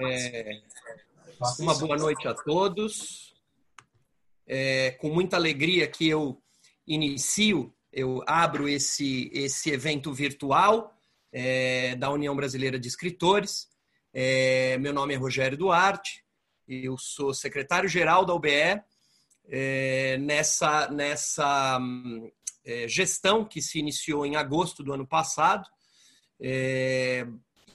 É, uma boa noite a todos. É, com muita alegria que eu inicio, eu abro esse, esse evento virtual é, da União Brasileira de Escritores. É, meu nome é Rogério Duarte, eu sou secretário-geral da UBE. É, nessa nessa é, gestão que se iniciou em agosto do ano passado. É,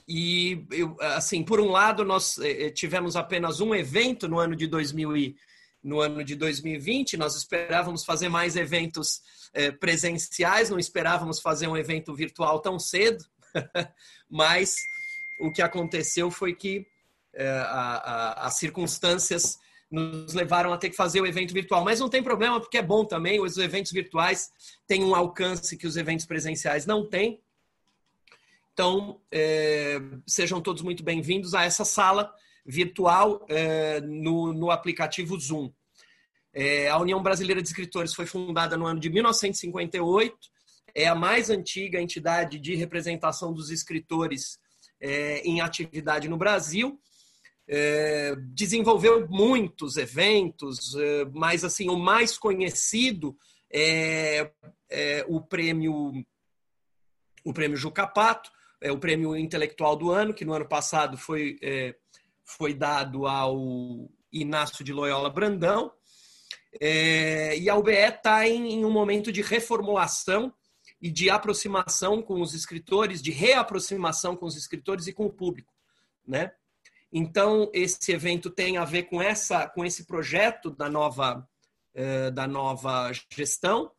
e, eu, assim, por um lado, nós é, tivemos apenas um evento no ano de 2000 e, no ano de 2020. Nós esperávamos fazer mais eventos presenciais, não esperávamos fazer um evento virtual tão cedo, mas o que aconteceu foi que a, a, as circunstâncias nos levaram a ter que fazer o evento virtual. Mas não tem problema, porque é bom também. Os eventos virtuais têm um alcance que os eventos presenciais não têm. Então, é, sejam todos muito bem-vindos a essa sala virtual é, no, no, aplicativo Zoom. É, a União Brasileira de Escritores foi fundada no ano de 1958, é a mais antiga entidade de representação dos escritores em atividade no Brasil desenvolveu muitos eventos, mas assim o mais conhecido é, é, o prêmio o prêmio Jucapato, é o prêmio intelectual do ano que no ano passado foi é, foi dado ao Inácio de Loyola Brandão é, e a UBE está em, em um momento de reformulação e de aproximação com os escritores, de reaproximação com os escritores e com o público, né? Então, esse evento tem a ver com, essa, com esse projeto da nova, eh, da nova gestão,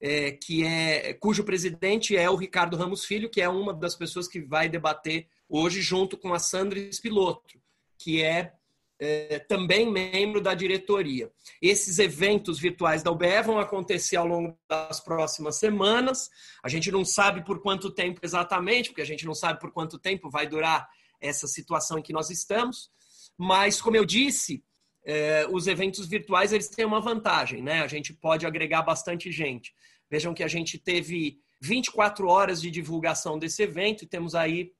eh, que é, cujo presidente é o Ricardo Ramos Filho, que é uma das pessoas que vai debater hoje junto com a Sandra Espiloto, que é, é também membro da diretoria. Esses eventos virtuais da UBE vão acontecer ao longo das próximas semanas. A gente não sabe por quanto tempo exatamente, porque a gente não sabe por quanto tempo vai durar essa situação em que nós estamos. Mas, como eu disse, é, os eventos virtuais eles têm uma vantagem, né? A gente pode agregar bastante gente. Vejam que a gente teve 24 horas de divulgação desse evento e temos aí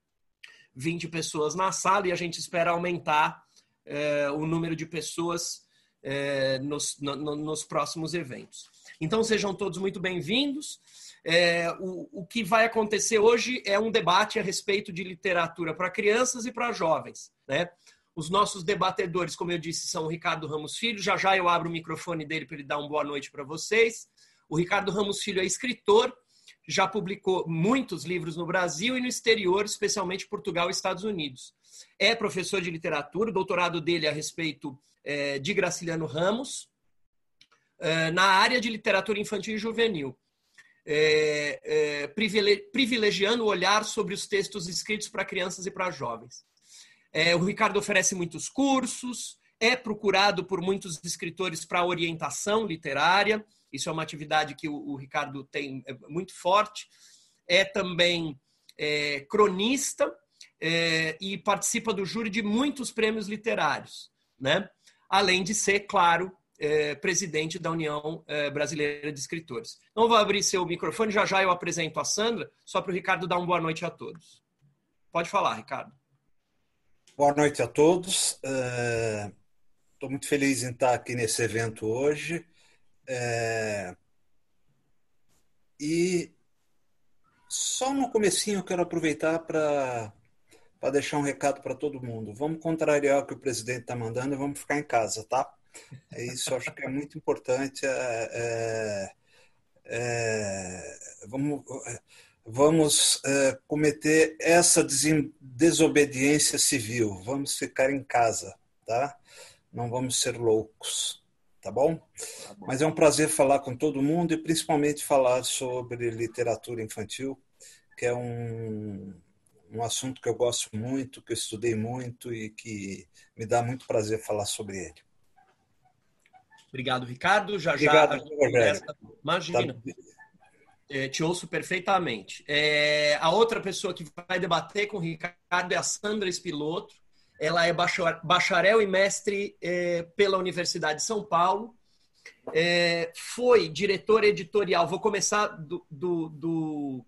20 pessoas na sala e a gente espera aumentar é, o número de pessoas é, nos, no, nos próximos eventos. Então sejam todos muito bem-vindos. É, o, o que vai acontecer hoje é um debate a respeito de literatura para crianças e para jovens. Né? Os nossos debatedores, como eu disse, são o Ricardo Ramos Filho. Já já eu abro o microfone dele para ele dar uma boa noite para vocês. O Ricardo Ramos Filho é escritor, já publicou muitos livros no Brasil e no exterior, especialmente Portugal e Estados Unidos. É professor de literatura, doutorado dele é a respeito é, de Graciliano Ramos, é, na área de literatura infantil e juvenil é, é, privilegiando o olhar sobre os textos escritos para crianças e para jovens. É, o Ricardo oferece muitos cursos, é procurado por muitos escritores para orientação literária, isso é uma atividade que o, o Ricardo tem é, muito forte. É também é, cronista é, e participa do júri de muitos prêmios literários, né? além de ser, claro, é, presidente da União é, Brasileira de Escritores. Então, vou abrir seu microfone, já já eu apresento a Sandra, só para o Ricardo dar uma boa noite a todos. Pode falar, Ricardo. Boa noite a todos. Estou é, muito feliz em estar aqui nesse evento hoje. É, e só no comecinho eu quero aproveitar para para deixar um recado para todo mundo. Vamos contrariar o que o presidente está mandando e vamos ficar em casa, tá? É isso, acho que é muito importante. É, é, é vamos vamos é, cometer essa desobediência civil. Vamos ficar em casa, tá? Não vamos ser loucos, tá bom? tá bom? Mas é um prazer falar com todo mundo e principalmente falar sobre literatura infantil, que é um, um assunto que eu gosto muito, que eu estudei muito e que me dá muito prazer falar sobre ele. Obrigado, Ricardo. Já Obrigado, já. Conversa... Imagina. Tá... É, te ouço perfeitamente. É, a outra pessoa que vai debater com o Ricardo é a Sandra Espiloto. Ela é bacharel e mestre é, pela Universidade de São Paulo. É, foi diretora editorial. Vou começar do, do, do,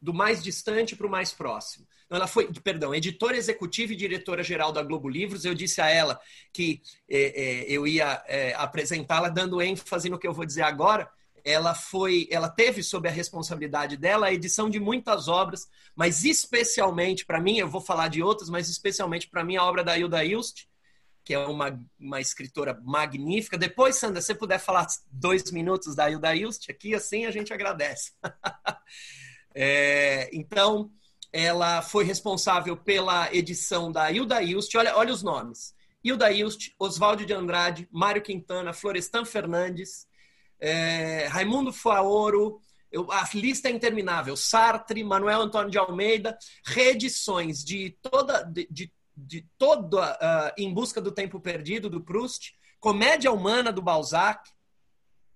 do mais distante para o mais próximo. Então, ela foi, perdão, editora executiva e diretora-geral da Globo Livros. Eu disse a ela que é, eu ia apresentá-la dando ênfase no que eu vou dizer agora. Ela foi, ela teve sob a responsabilidade dela a edição de muitas obras, mas especialmente para mim, eu vou falar de outras, mas especialmente para mim a obra da Hilda Ilst, que é uma, uma escritora magnífica. Depois, Sandra, se você puder falar dois minutos da Hilda Ilst aqui, assim a gente agradece. é, então, ela foi responsável pela edição da Hilda Ilst. Olha, olha os nomes. Hilda Ilst, Oswaldo de Andrade, Mário Quintana, Florestan Fernandes, é, Raimundo Faoro, eu, a lista é interminável. Sartre, Manuel Antônio de Almeida, reedições de toda, de, de, de toda uh, Em Busca do Tempo Perdido, do Proust, Comédia Humana, do Balzac.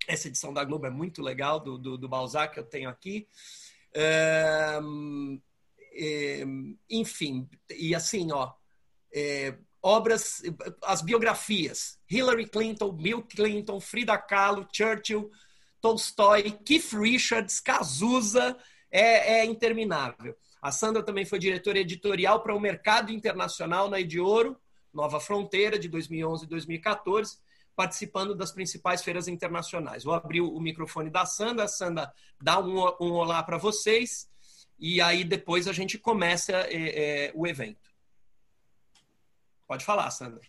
Essa edição da Globo é muito legal, do, do, do Balzac que eu tenho aqui. É, enfim, e assim, ó, é, obras, as biografias, Hillary Clinton, Bill Clinton, Frida Kahlo, Churchill, Tolstói, Keith Richards, Cazuza, é, é interminável. A Sandra também foi diretora editorial para o Mercado Internacional na Ediouro, Nova Fronteira, de 2011 e 2014, participando das principais feiras internacionais. Vou abrir o microfone da Sandra, a Sandra dá um, um olá para vocês e aí depois a gente começa é, é, o evento. Pode falar, Sandra.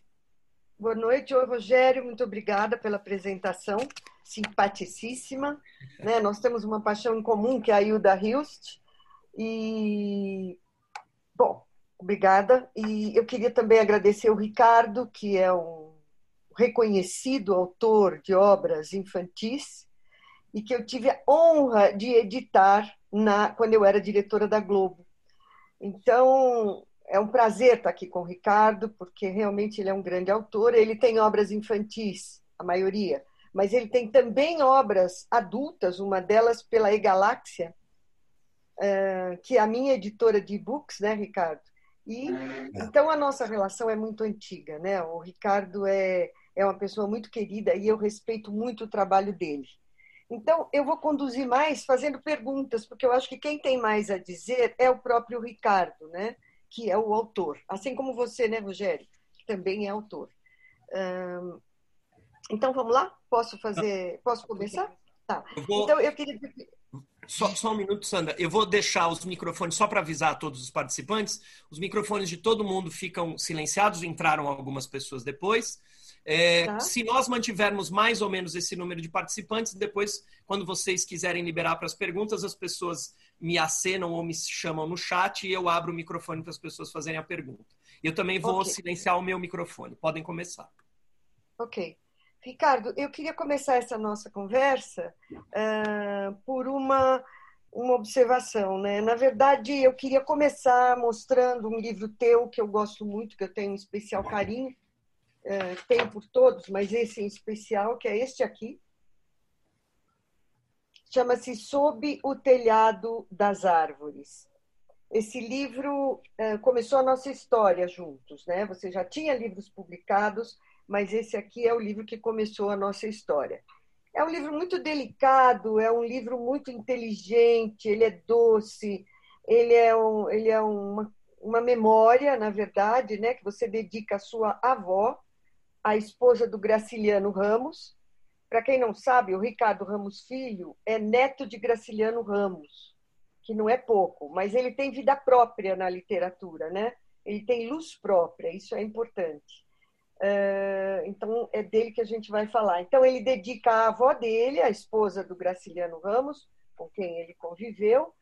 Boa noite, oi Rogério, muito obrigada pela apresentação, simpaticíssima. Né? Nós temos uma paixão em comum, que é a Hilda Hilst. E, bom, obrigada. E eu queria também agradecer o Ricardo, que é um reconhecido autor de obras infantis e que eu tive a honra de editar na, quando eu era diretora da Globo. Então, é um prazer estar aqui com o Ricardo, porque realmente ele é um grande autor. Ele tem obras infantis, a maioria, mas ele tem também obras adultas, uma delas pela E-Galáxia, eh, que é a minha editora de e-books, né, Ricardo? E é. então a nossa relação é muito antiga, né? O Ricardo é, é uma pessoa muito querida e eu respeito muito o trabalho dele. Então, eu vou conduzir mais fazendo perguntas, porque eu acho que quem tem mais a dizer é o próprio Ricardo, né? Que é o autor. Assim como você, né, Rogério? Que também é autor. Então, vamos lá? Posso fazer? Posso começar? Tá. Eu vou... Então, eu queria. Só, só, um minuto, Sandra. Eu vou deixar os microfones, só para avisar a todos os participantes, os microfones de todo mundo ficam silenciados, entraram algumas pessoas depois. É, tá. Se nós mantivermos mais ou menos esse número de participantes, depois, quando vocês quiserem liberar para as perguntas, as pessoas me acenam ou me chamam no chat e eu abro o microfone para as pessoas fazerem a pergunta. Eu também vou okay. silenciar o meu microfone. Podem começar. Ok. Ricardo, eu queria começar essa nossa conversa uh, por uma, uma observação. Né? Na verdade, eu queria começar mostrando um livro teu que eu gosto muito, que eu tenho um especial carinho, é, tem por todos, mas esse em especial, que é este aqui, chama-se Sob o Telhado das Árvores. Esse livro é, começou a nossa história juntos, né? Você já tinha livros publicados, mas esse aqui é o livro que começou a nossa história. É um livro muito delicado, é um livro muito inteligente, ele é doce, ele é, um, ele é uma, uma memória, na verdade, né, que você dedica à sua avó, a esposa do Graciliano Ramos. Para quem não sabe, o Ricardo Ramos Filho é neto de Graciliano Ramos, que não é pouco, mas ele tem vida própria na literatura, né? Ele tem luz própria, isso é importante. Uh, então, é dele que a gente vai falar. Então, ele dedica à avó dele, a esposa do Graciliano Ramos, com quem ele conviveu,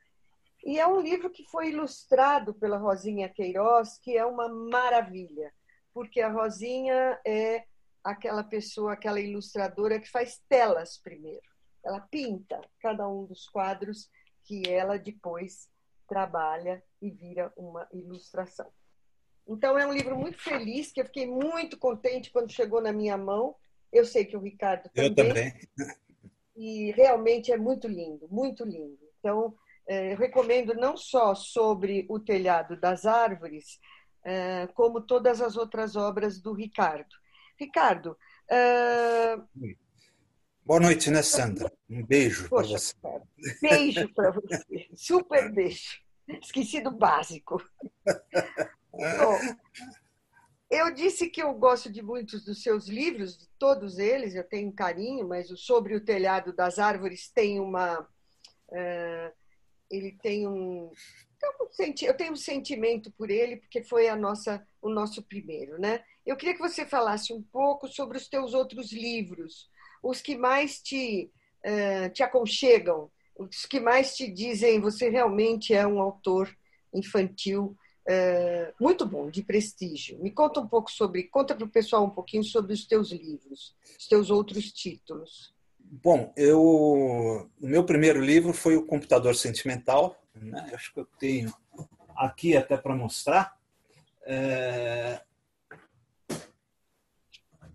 e é um livro que foi ilustrado pela Rosinha Queiroz, que é uma maravilha porque a Rosinha é aquela pessoa, aquela ilustradora que faz telas primeiro. Ela pinta cada um dos quadros que ela depois trabalha e vira uma ilustração. Então é um livro muito feliz, que eu fiquei muito contente quando chegou na minha mão. Eu sei que o Ricardo também. Eu também. E realmente é muito lindo, muito lindo. Então, é, eu recomendo não só sobre o telhado das árvores, como todas as outras obras do Ricardo. Ricardo. Uh... Boa noite, né, Sandra? Um beijo para você. Beijo para você. Super beijo. Esqueci do básico. Bom, eu disse que eu gosto de muitos dos seus livros, de todos eles, eu tenho um carinho, mas o Sobre o Telhado das Árvores tem uma. Uh, ele tem um. Eu tenho um sentimento por ele, porque foi a nossa, o nosso primeiro. Né? Eu queria que você falasse um pouco sobre os teus outros livros, os que mais te, uh, te aconchegam, os que mais te dizem você realmente é um autor infantil uh, muito bom, de prestígio. Me conta um pouco sobre, conta para o pessoal um pouquinho sobre os teus livros, os teus outros títulos. Bom, eu, o meu primeiro livro foi o Computador Sentimental. Né? Acho que eu tenho aqui até para mostrar. É...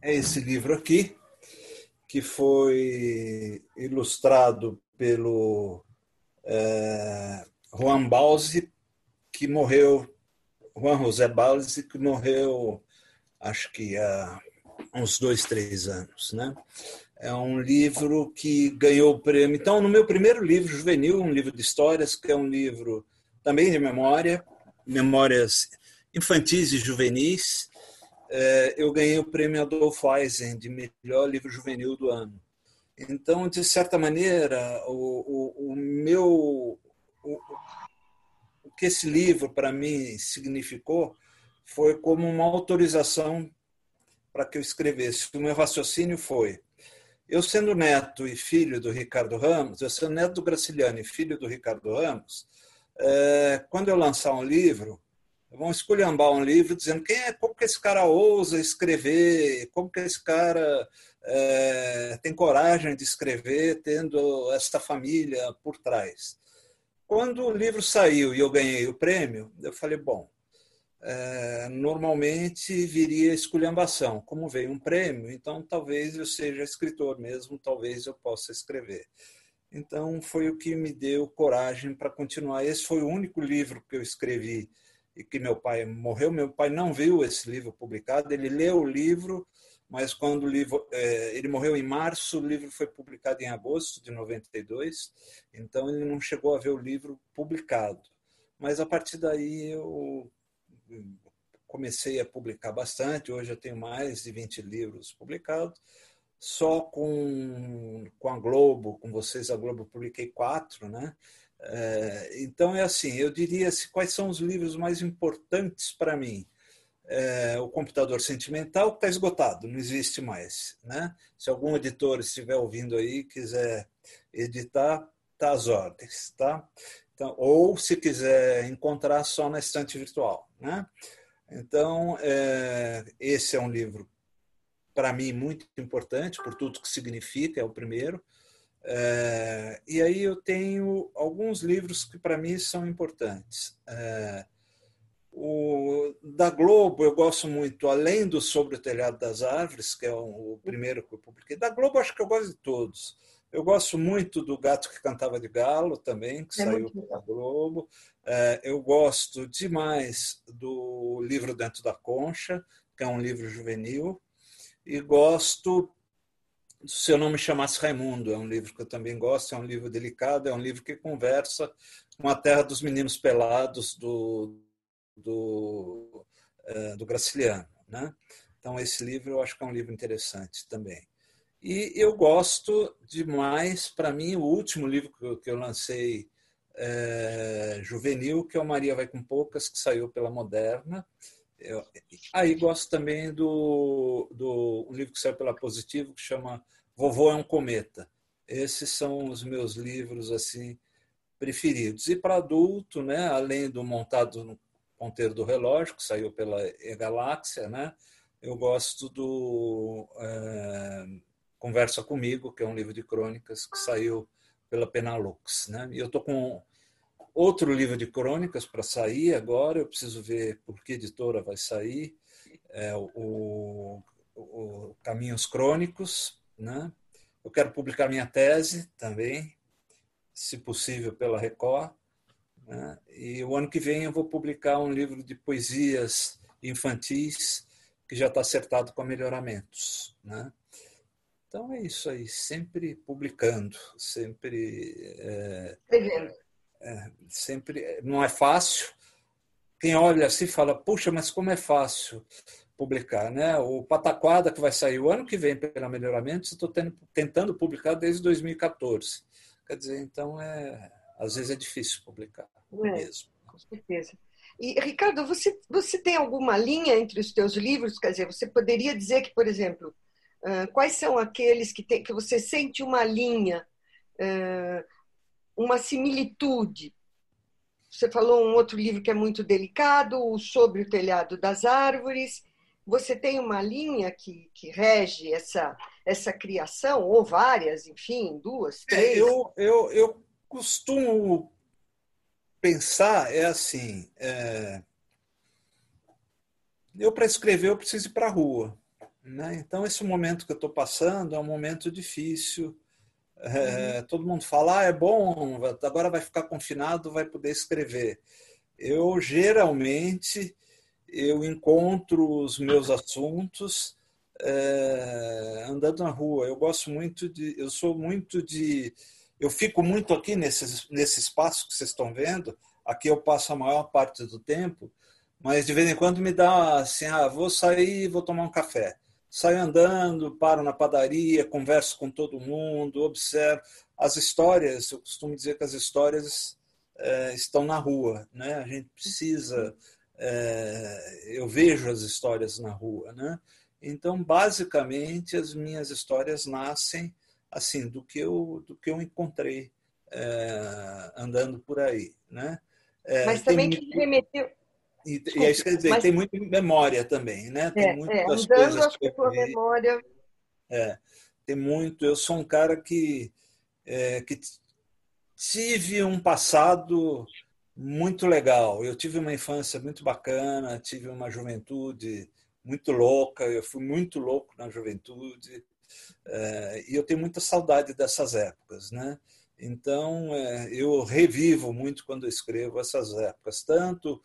é esse livro aqui que foi ilustrado pelo é, Juan Balzi, que morreu, Juan José Balzi, que morreu, acho que há uns dois, três anos. Né? É um livro que ganhou o prêmio. Então, no meu primeiro livro, Juvenil, um livro de histórias, que é um livro também de memória, memórias infantis e juvenis, é, eu ganhei o prêmio Adolfo Eisen de melhor livro juvenil do ano. Então, de certa maneira, o, o, o meu. O, o que esse livro para mim significou foi como uma autorização para que eu escrevesse. O meu raciocínio foi: eu sendo neto e filho do Ricardo Ramos, eu sendo neto do Graciliano e filho do Ricardo Ramos, é, quando eu lançar um livro, vão esculhambar um livro dizendo quem é, como que esse cara ousa escrever, como que esse cara é, tem coragem de escrever tendo essa família por trás. Quando o livro saiu e eu ganhei o prêmio, eu falei, bom, normalmente viria esculhambação. Como veio um prêmio, então talvez eu seja escritor mesmo, talvez eu possa escrever. Então foi o que me deu coragem para continuar. Esse foi o único livro que eu escrevi e que meu pai morreu. Meu pai não viu esse livro publicado, ele leu o livro, mas quando o livro. É, ele morreu em março, o livro foi publicado em agosto de 92, então ele não chegou a ver o livro publicado. Mas a partir daí eu comecei a publicar bastante, hoje eu tenho mais de 20 livros publicados. Só com, com a Globo, com vocês, a Globo, publiquei quatro, né? É, então é assim, eu diria assim, quais são os livros mais importantes para mim. É, o computador sentimental está esgotado, não existe mais. Né? Se algum editor estiver ouvindo aí quiser editar, tá às ordens, tá? Então, ou se quiser encontrar só na estante virtual, né? Então é, esse é um livro para mim muito importante por tudo que significa, é o primeiro. É, e aí eu tenho alguns livros que para mim são importantes. É, o da Globo eu gosto muito, além do Sobre o Telhado das Árvores, que é o, primeiro que eu publiquei. Da Globo acho que eu gosto de todos. Eu gosto muito do Gato que Cantava de Galo também, que é saiu da Globo. É, eu gosto demais do livro Dentro da Concha, que é um livro juvenil. E gosto se eu não me chamasse Raimundo, é um livro que eu também gosto, é um livro delicado, é um livro que conversa com a terra dos meninos pelados do, do, é, do Graciliano. Né? Então, esse livro eu acho que é um livro interessante também. E eu gosto demais, para mim, o último livro que eu, que eu lancei é, juvenil, que é o Maria Vai com Poucas, que saiu pela Moderna. Eu, aí gosto também do, do um livro que saiu pela Positivo, que chama Vovô é um Cometa. Esses são os meus livros assim preferidos. E para adulto, né, além do Montado no Ponteiro do Relógio, que saiu pela E-Galáxia, né, eu gosto do é, Conversa Comigo, que é um livro de crônicas que saiu pela Penalux. Né? E eu estou com outro livro de crônicas para sair agora, eu preciso ver por que editora vai sair, é o, o Caminhos Crônicos, né? Eu quero publicar minha tese também, se possível pela Record, né? e o ano que vem eu vou publicar um livro de poesias infantis que já está acertado com melhoramentos, né? Então é isso aí, sempre publicando, sempre. É, é, sempre não é fácil. Quem olha assim fala, puxa, mas como é fácil publicar, né? O Pataquada que vai sair o ano que vem pela Melhoramento, estou tentando publicar desde 2014. Quer dizer, então é às vezes é difícil publicar é, mesmo. Com certeza. E, Ricardo, você, você tem alguma linha entre os teus livros? Quer dizer, você poderia dizer que, por exemplo, quais são aqueles que, tem, que você sente uma linha, uh, uma similitude? Você falou um outro livro que é muito delicado, o Sobre o Telhado das Árvores. Você tem uma linha que, que rege essa, essa criação, ou várias, enfim, duas, é, três? É, eu, eu, eu costumo pensar é assim: é... eu para escrever eu preciso ir para a rua, né? Então esse momento que eu estou passando é um momento difícil. É, uhum. Todo mundo fala, ah, é bom, agora vai ficar confinado, vai poder escrever. Eu geralmente eu encontro os meus assuntos é, andando na rua. Eu gosto muito de, eu sou muito de eu fico muito aqui nesse, nesse espaço que vocês estão vendo, aqui eu passo a maior parte do tempo, mas de vez em quando me dá assim, ah, vou sair, vou tomar um café. Saio andando, paro na padaria, converso com todo mundo, observo as histórias. Eu costumo dizer que as histórias é, estão na rua, né? A gente precisa. É, eu vejo as histórias na rua, né? Então, basicamente, as minhas histórias nascem assim do que eu do que eu encontrei é, andando por aí, né? Mas também que remeteu e, e é isso quer dizer, Mas... tem muita memória também, né? Tem é, muitas é, coisas que eu memória. É, tem muito. Eu sou um cara que é, que tive um passado muito legal. Eu tive uma infância muito bacana, tive uma juventude muito louca. Eu fui muito louco na juventude. É, e eu tenho muita saudade dessas épocas, né? Então, é, eu revivo muito quando eu escrevo essas épocas, tanto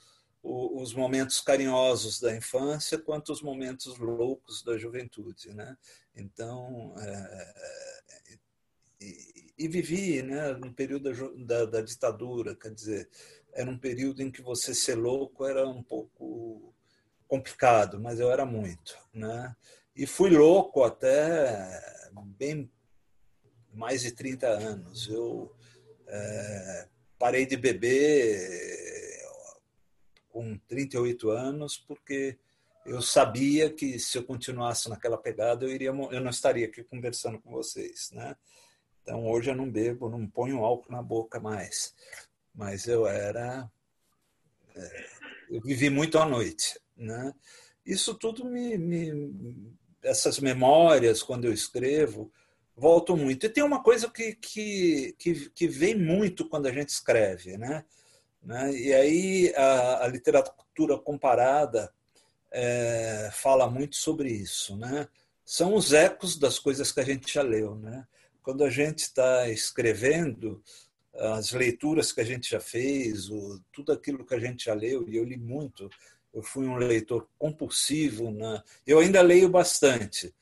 os momentos carinhosos da infância quanto os momentos loucos da juventude, né? Então, é, e, e, vivi, né, no período da, da, da, ditadura, quer dizer, era um período em que você ser louco era um pouco complicado, mas eu era muito, né? E fui louco até bem mais de 30 anos. Eu é, parei de beber com 38 anos porque eu sabia que se eu continuasse naquela pegada eu iria eu não estaria aqui conversando com vocês, né? Então hoje eu não bebo, não ponho álcool na boca mais, mas eu era é, eu vivi muito à noite, né? Isso tudo me, me essas memórias, quando eu escrevo, voltam muito. E tem uma coisa que, que, que, que vem muito quando a gente escreve, né? Né? E aí a, a literatura comparada é, fala muito sobre isso, né? São os ecos das coisas que a gente já leu, né? Quando a gente está escrevendo, as leituras que a gente já fez, o, tudo aquilo que a gente já leu, e eu li muito eu fui um leitor compulsivo. Na... Eu ainda leio bastante,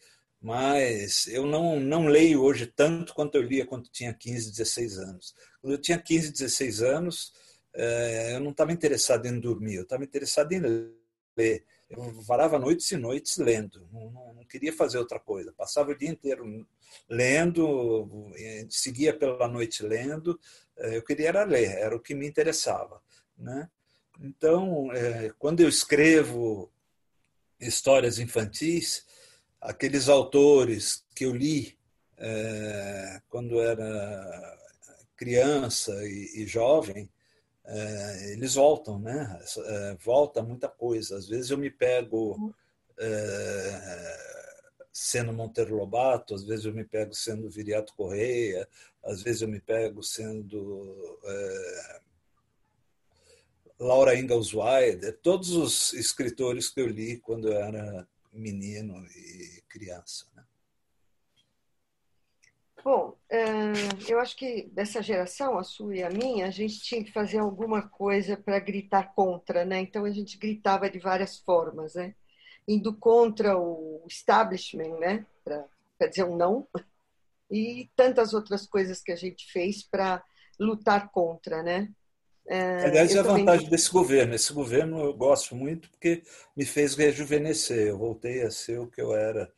mas eu não, não leio hoje tanto quanto eu lia quando tinha 15, 16 anos. Quando eu tinha 15, 16 anos, eu não estava interessado em dormir, eu estava interessado em ler. Eu varava noites e noites lendo, não, não, queria fazer outra coisa. Passava o dia inteiro lendo, seguia pela noite lendo. Eu queria era ler, era o que me interessava. Né? Então, quando eu escrevo histórias infantis, aqueles autores que eu li quando era criança e jovem, é, eles voltam, né? É, volta muita coisa. Às vezes eu me pego é, sendo Monteiro Lobato, às vezes eu me pego sendo Viriato Correia, às vezes eu me pego sendo é, Laura Ingalls Wilder, todos os escritores que eu li quando eu era menino e criança. Bom, é, eu acho que dessa geração, a sua e a minha, a gente tinha que fazer alguma coisa para gritar contra, né? Então a gente gritava de várias formas, né? Indo contra o establishment, né? quer dizer, um não, e tantas outras coisas que a gente fez para lutar contra, né? É, Aliás, é a também... vantagem desse governo. Esse governo eu gosto muito porque me fez rejuvenescer. Eu voltei a ser o que eu era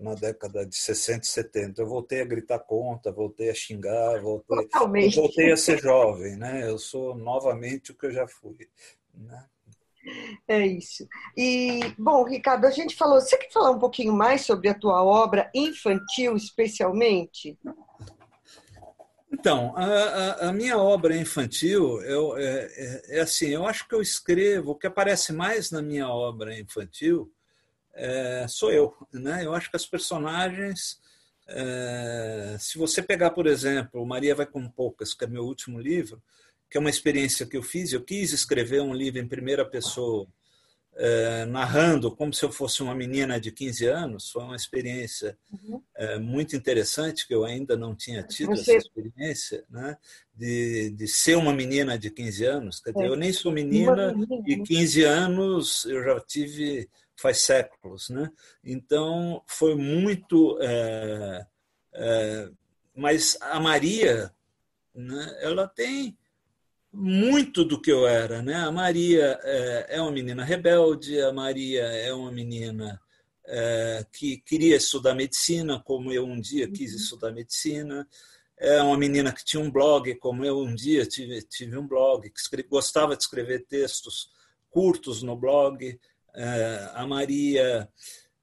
na década de 60 e 70. Eu voltei a gritar conta, voltei a xingar, voltei, voltei a ser jovem. Né? Eu sou novamente o que eu já fui. Né? É isso. E, bom, Ricardo, a gente falou. Você quer falar um pouquinho mais sobre a tua obra infantil, especialmente? Então, a, a, minha obra infantil eu, é, é, é, assim: eu acho que eu escrevo, o que aparece mais na minha obra infantil é, sou eu. Né? Eu acho que as personagens. É, se você pegar, por exemplo, Maria Vai Com Poucas, que é meu último livro, que é uma experiência que eu fiz. Eu quis escrever um livro em primeira pessoa, é, narrando como se eu fosse uma menina de 15 anos. Foi uma experiência uhum. é, muito interessante, que eu ainda não tinha tido Você... essa experiência, né? de, de ser uma menina de 15 anos. Quer dizer, é. eu nem sou menina e 15 anos eu já tive faz séculos. Né? Então, foi muito. É, é, mas a Maria, né, ela tem muito do que eu era. Né? A Maria é, é uma menina rebelde, a Maria é uma menina que queria estudar medicina, como eu um dia quis uhum. estudar medicina. É uma menina que tinha um blog, como eu um dia tive, tive um blog, que escreve, gostava de escrever textos curtos no blog. É, a Maria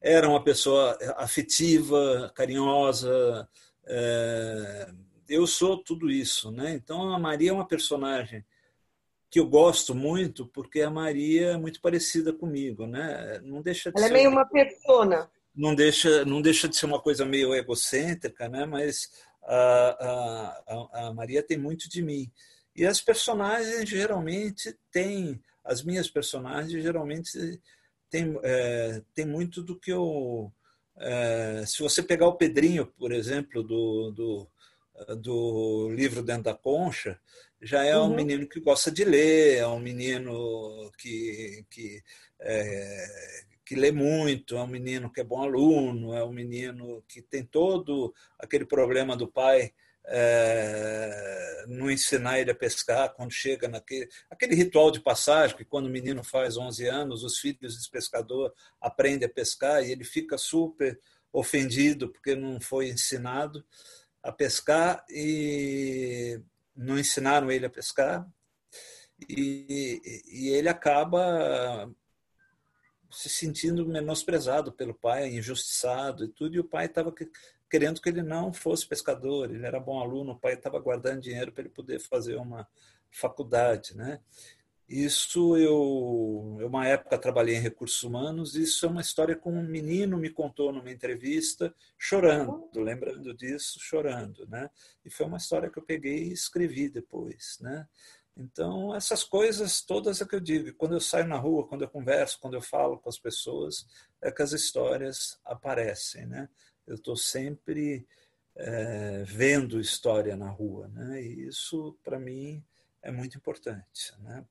era uma pessoa afetiva, carinhosa, é, eu sou tudo isso, né? Então a Maria é uma personagem que eu gosto muito porque a Maria é muito parecida comigo, né? Não deixa de Ela é meio uma persona. Não deixa, não deixa de ser uma coisa meio egocêntrica, né? Mas a, a, a Maria tem muito de mim. E as personagens geralmente têm, as minhas personagens geralmente têm, é, têm muito do que eu. É, se você pegar o Pedrinho, por exemplo, do, do do livro Dentro da Concha, já é um uhum. menino que gosta de ler, é um menino que, que, é, que lê muito, é um menino que é bom aluno, é um menino que tem todo aquele problema do pai é, não ensinar ele a pescar quando chega naquele aquele ritual de passagem que quando o menino faz 11 anos, os filhos desse pescador aprendem a pescar e ele fica super ofendido porque não foi ensinado a pescar e não ensinaram ele a pescar. E, e ele acaba se sentindo menosprezado pelo pai, injustiçado e tudo, e o pai estava querendo que ele não fosse pescador, ele era bom aluno, o pai estava guardando dinheiro para ele poder fazer uma faculdade, né? Isso eu, eu, uma época trabalhei em recursos humanos. Isso é uma história que um menino me contou numa entrevista, chorando, lembrando disso, chorando, né? E foi uma história que eu peguei e escrevi depois, né? Então essas coisas todas é que eu digo. Quando eu saio na rua, quando eu converso, quando eu falo com as pessoas, é que as histórias aparecem, né? Eu estou sempre é, vendo história na rua, né? E isso para mim é muito importante, né?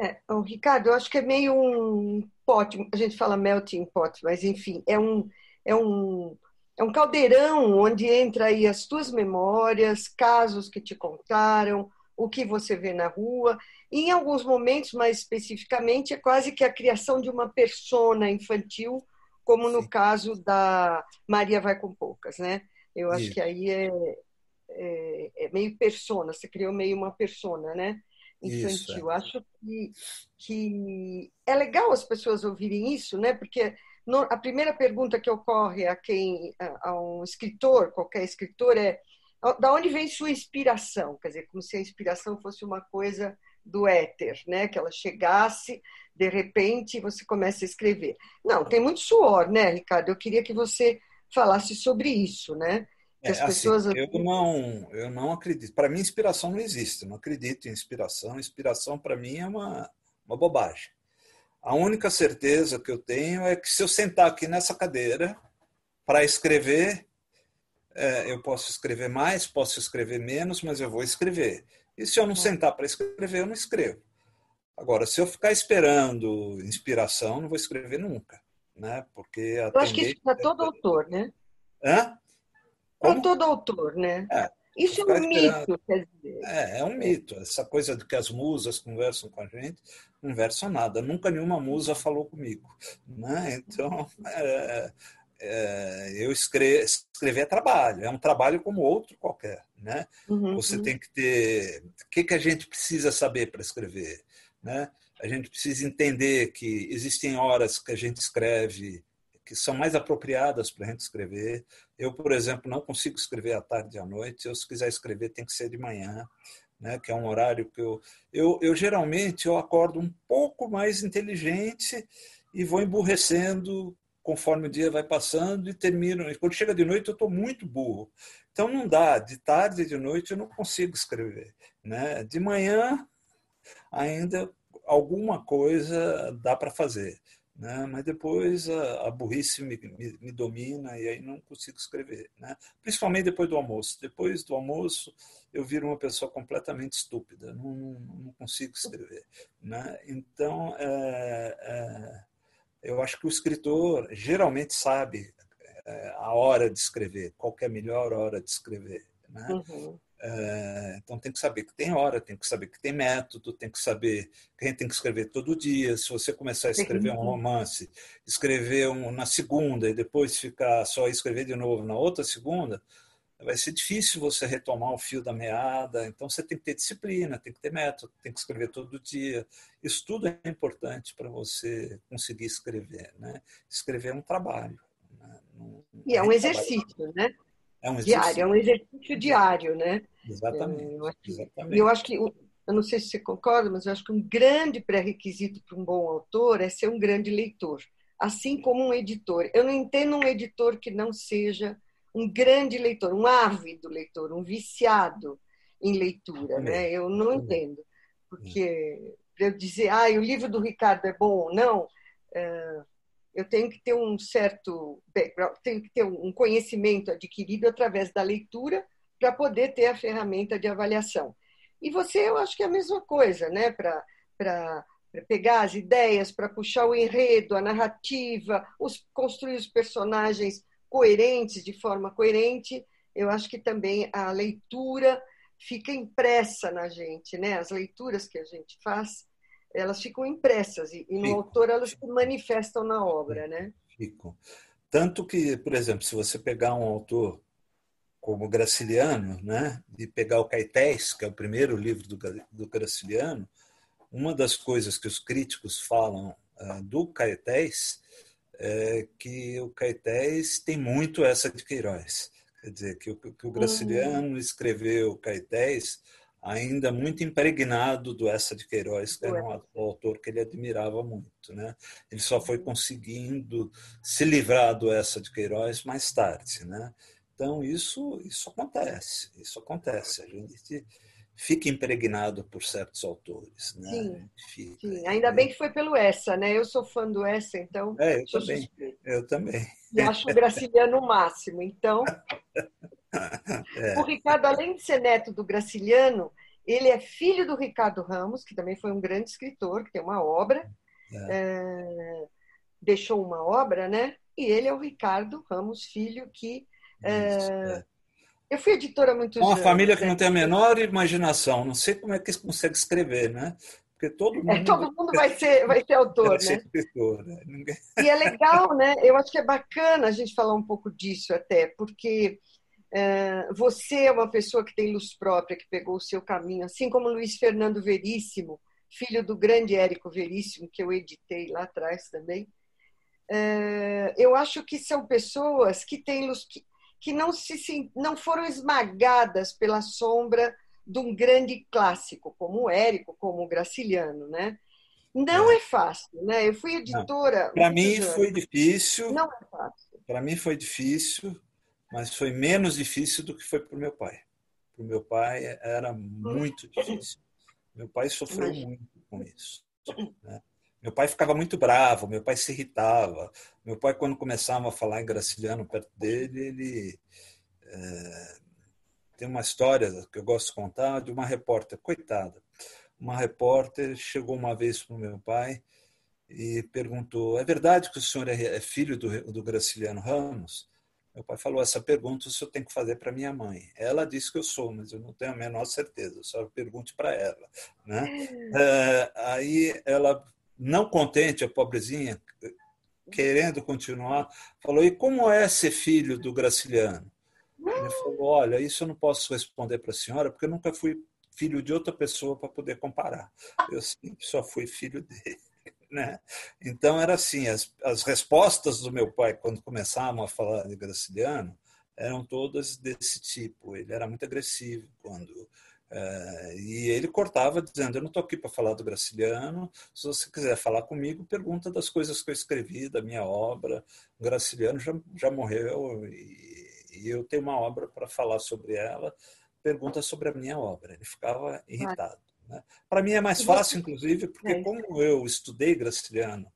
É, o Ricardo, eu acho que é meio um pote, a gente fala melting pot, mas enfim, é um, é um, é um caldeirão onde entra aí as tuas memórias, casos que te contaram, o que você vê na rua. E em alguns momentos, mais especificamente, é quase que a criação de uma persona infantil, como no Sim. caso da Maria Vai com Poucas, né? Eu acho que aí é, é, é, meio persona, você criou meio uma persona, né? infantil. Isso, é. Acho que, que é legal as pessoas ouvirem isso, né? Porque no, a primeira pergunta que ocorre a quem a, a um escritor, qualquer escritor, é da onde vem sua inspiração? Quer dizer, como se a inspiração fosse uma coisa do éter, né? Que ela chegasse, de repente, você começa a escrever. Não, tem muito suor, né, Ricardo? Eu queria que você falasse sobre isso, né? É, as assim, pessoas... Assim, eu não, eu não acredito. Para mim, inspiração não existe. Eu não acredito em inspiração. Inspiração para mim é uma, uma bobagem. A única certeza que eu tenho é que se eu sentar aqui nessa cadeira para escrever, é, eu posso escrever mais, posso escrever menos, mas eu vou escrever. E se eu não sentar para escrever, eu não escrevo. Agora, se eu ficar esperando inspiração, não vou escrever nunca, né? Porque eu acho que isso para todo autor, né? Hã? Para todo autor, né? É. Isso é um mito, quer dizer. É, é um mito. Essa coisa de que as musas conversam com a gente, conversam nada. Nunca nenhuma musa falou comigo. Né? Então, é, é, eu escrever, escrever é trabalho, é um trabalho como outro qualquer. Né? Uhum, Você uhum. tem que ter. O que, que a gente precisa saber para escrever? Né? A gente precisa entender que existem horas que a gente escreve que são mais apropriadas para a gente escrever. Eu, por exemplo, não consigo escrever à tarde e à noite. Eu, se quiser escrever, tem que ser de manhã, né? que é um horário que eu, eu, eu geralmente eu acordo um pouco mais inteligente e vou emburrecendo conforme o dia vai passando e termino. E quando chega de noite, eu estou muito burro. Então não dá. De tarde e de noite eu não consigo escrever. Né? De manhã ainda alguma coisa dá para fazer né? mas depois a, a burrice me, me, me, domina e aí não consigo escrever. Né? Principalmente depois do almoço. Depois do almoço, eu viro uma pessoa completamente estúpida, não, não, não consigo escrever. Né? Então, é, é, eu acho que o escritor geralmente sabe é, a hora de escrever, qual é a melhor hora de escrever. Né? Uhum. É, então tem que saber que tem hora, tem que saber que tem método, tem que saber que a gente tem que escrever todo dia. Se você começar a escrever um romance, escrever um na segunda e depois ficar só escrever de novo na outra segunda, vai ser difícil você retomar o fio da meada. Então você tem que ter disciplina, tem que ter método, tem que escrever todo dia. Isso tudo é importante para você conseguir escrever. Né? Escrever é um trabalho. Né? e é um exercício, né? É um diário, é um exercício diário, né? Exatamente. Eu acho, exatamente. Eu acho que, eu não sei se você concorda, mas eu acho que um grande pré-requisito para um bom autor é ser um grande leitor, assim como um editor. Eu não entendo um editor que não seja um grande leitor, um ávido leitor, um viciado em leitura, né? Eu não entendo, porque para eu dizer, ah, o livro do Ricardo é bom ou não, é, eu tenho que ter um certo background, tenho que ter um conhecimento adquirido através da leitura para poder ter a ferramenta de avaliação. E você, eu acho que é a mesma coisa, né? Para pegar as ideias, para puxar o enredo, a narrativa, os, construir os personagens coerentes, de forma coerente, eu acho que também a leitura fica impressa na gente, né? As leituras que a gente faz elas ficam impressas e, e no autor elas se manifestam na obra, né? Ficam. Tanto que, por exemplo, se você pegar um autor como Graciliano, né, e pegar o Caetés, que é o primeiro livro do, do Graciliano, uma das coisas que os críticos falam uh, do Caetés é que o Caetés tem muito essa de Queiroz. Quer dizer, que o, que o Graciliano uhum. escreveu Caetés ainda muito impregnado do Essa de Queiroz, que era um autor que ele admirava muito. Né? Ele só foi conseguindo se livrar do Essa de Queiroz mais tarde. Né? Então, isso, isso acontece, isso acontece. A gente fica impregnado por certos autores. Né? Sim, fica, sim. ainda bem que foi pelo Essa, né? Eu sou fã do Essa, então. É, eu também. Suspeito. Eu também. E acho o Graciliano o máximo, então. É. O Ricardo, além de ser neto do Graciliano, ele é filho do Ricardo Ramos, que também foi um grande escritor, que tem uma obra, é. É, deixou uma obra, né? E ele é o Ricardo Ramos Filho, que. É, é, eu fui editora muito Uma família que não tem a menor imaginação, não sei como é que eles conseguem escrever, né? Porque todo mundo, é, todo mundo vai ser, vai ser autor, vai ser né? Escritor, né? Ninguém... E é legal, né? Eu acho que é bacana a gente falar um pouco disso até, porque é, você é uma pessoa que tem luz própria, que pegou o seu caminho, assim como Luiz Fernando Veríssimo, filho do grande Érico Veríssimo, que eu editei lá atrás também. É, eu acho que são pessoas que têm luz, que, que não, se, não foram esmagadas pela sombra de um grande clássico, como o Érico, como o Graciliano, né? Não é, é fácil, né? Eu fui editora. Para mim foi difícil. Não é fácil. Para mim foi difícil mas foi menos difícil do que foi para o meu pai. Para o meu pai era muito difícil. Meu pai sofreu muito com isso. Né? Meu pai ficava muito bravo, meu pai se irritava. Meu pai, quando começava a falar em graciliano perto dele, ele. É, tem uma história que eu gosto de contar de uma repórter, coitada. Uma repórter chegou uma vez para o meu pai e perguntou: É verdade que o senhor é, é filho do, do Graciliano Ramos? Meu pai falou: essa pergunta eu tenho que fazer para minha mãe. Ela disse que eu sou, mas eu não tenho a menor certeza. Só pergunte para ela, né? É, aí ela, não contente, a pobrezinha, querendo continuar, falou: e como é ser filho do Graciliano? Ele falou: olha, isso eu não posso responder para a senhora porque eu nunca fui filho de outra pessoa para poder comparar. Eu só fui filho dele. Né? Então, era assim: as, as respostas do meu pai, quando começavam a falar de Graciliano, eram todas desse tipo. Ele era muito agressivo quando. É, e ele cortava dizendo: Eu não estou aqui para falar do Graciliano. Se você quiser falar comigo, pergunta das coisas que eu escrevi, da minha obra. O Graciliano já, já morreu e, e eu tenho uma obra para falar sobre ela. Pergunta sobre a minha obra. Ele ficava irritado. Né? Para mim é mais fácil, inclusive, porque é. como eu estudei Graciliano,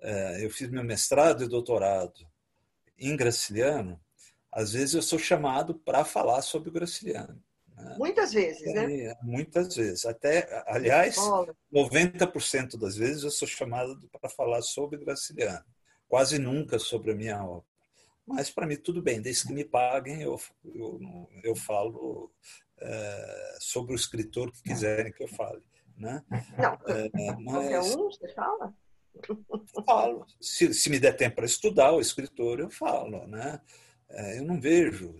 é, eu fiz meu mestrado e doutorado em Graciliano, às vezes eu sou chamado para falar sobre o Graciliano. Muitas vezes, né? Muitas vezes. Até, aliás, 90% das vezes eu sou chamado para falar sobre Graciliano. Quase nunca sobre a minha obra. Mas para mim tudo bem, desde que me paguem, eu, eu, eu falo é, sobre o escritor que quiserem que eu fale. Né? Não, é, mas, qualquer um você fala? Falo. Se, se me der tempo para estudar o escritor, eu falo. Né? É, eu não vejo.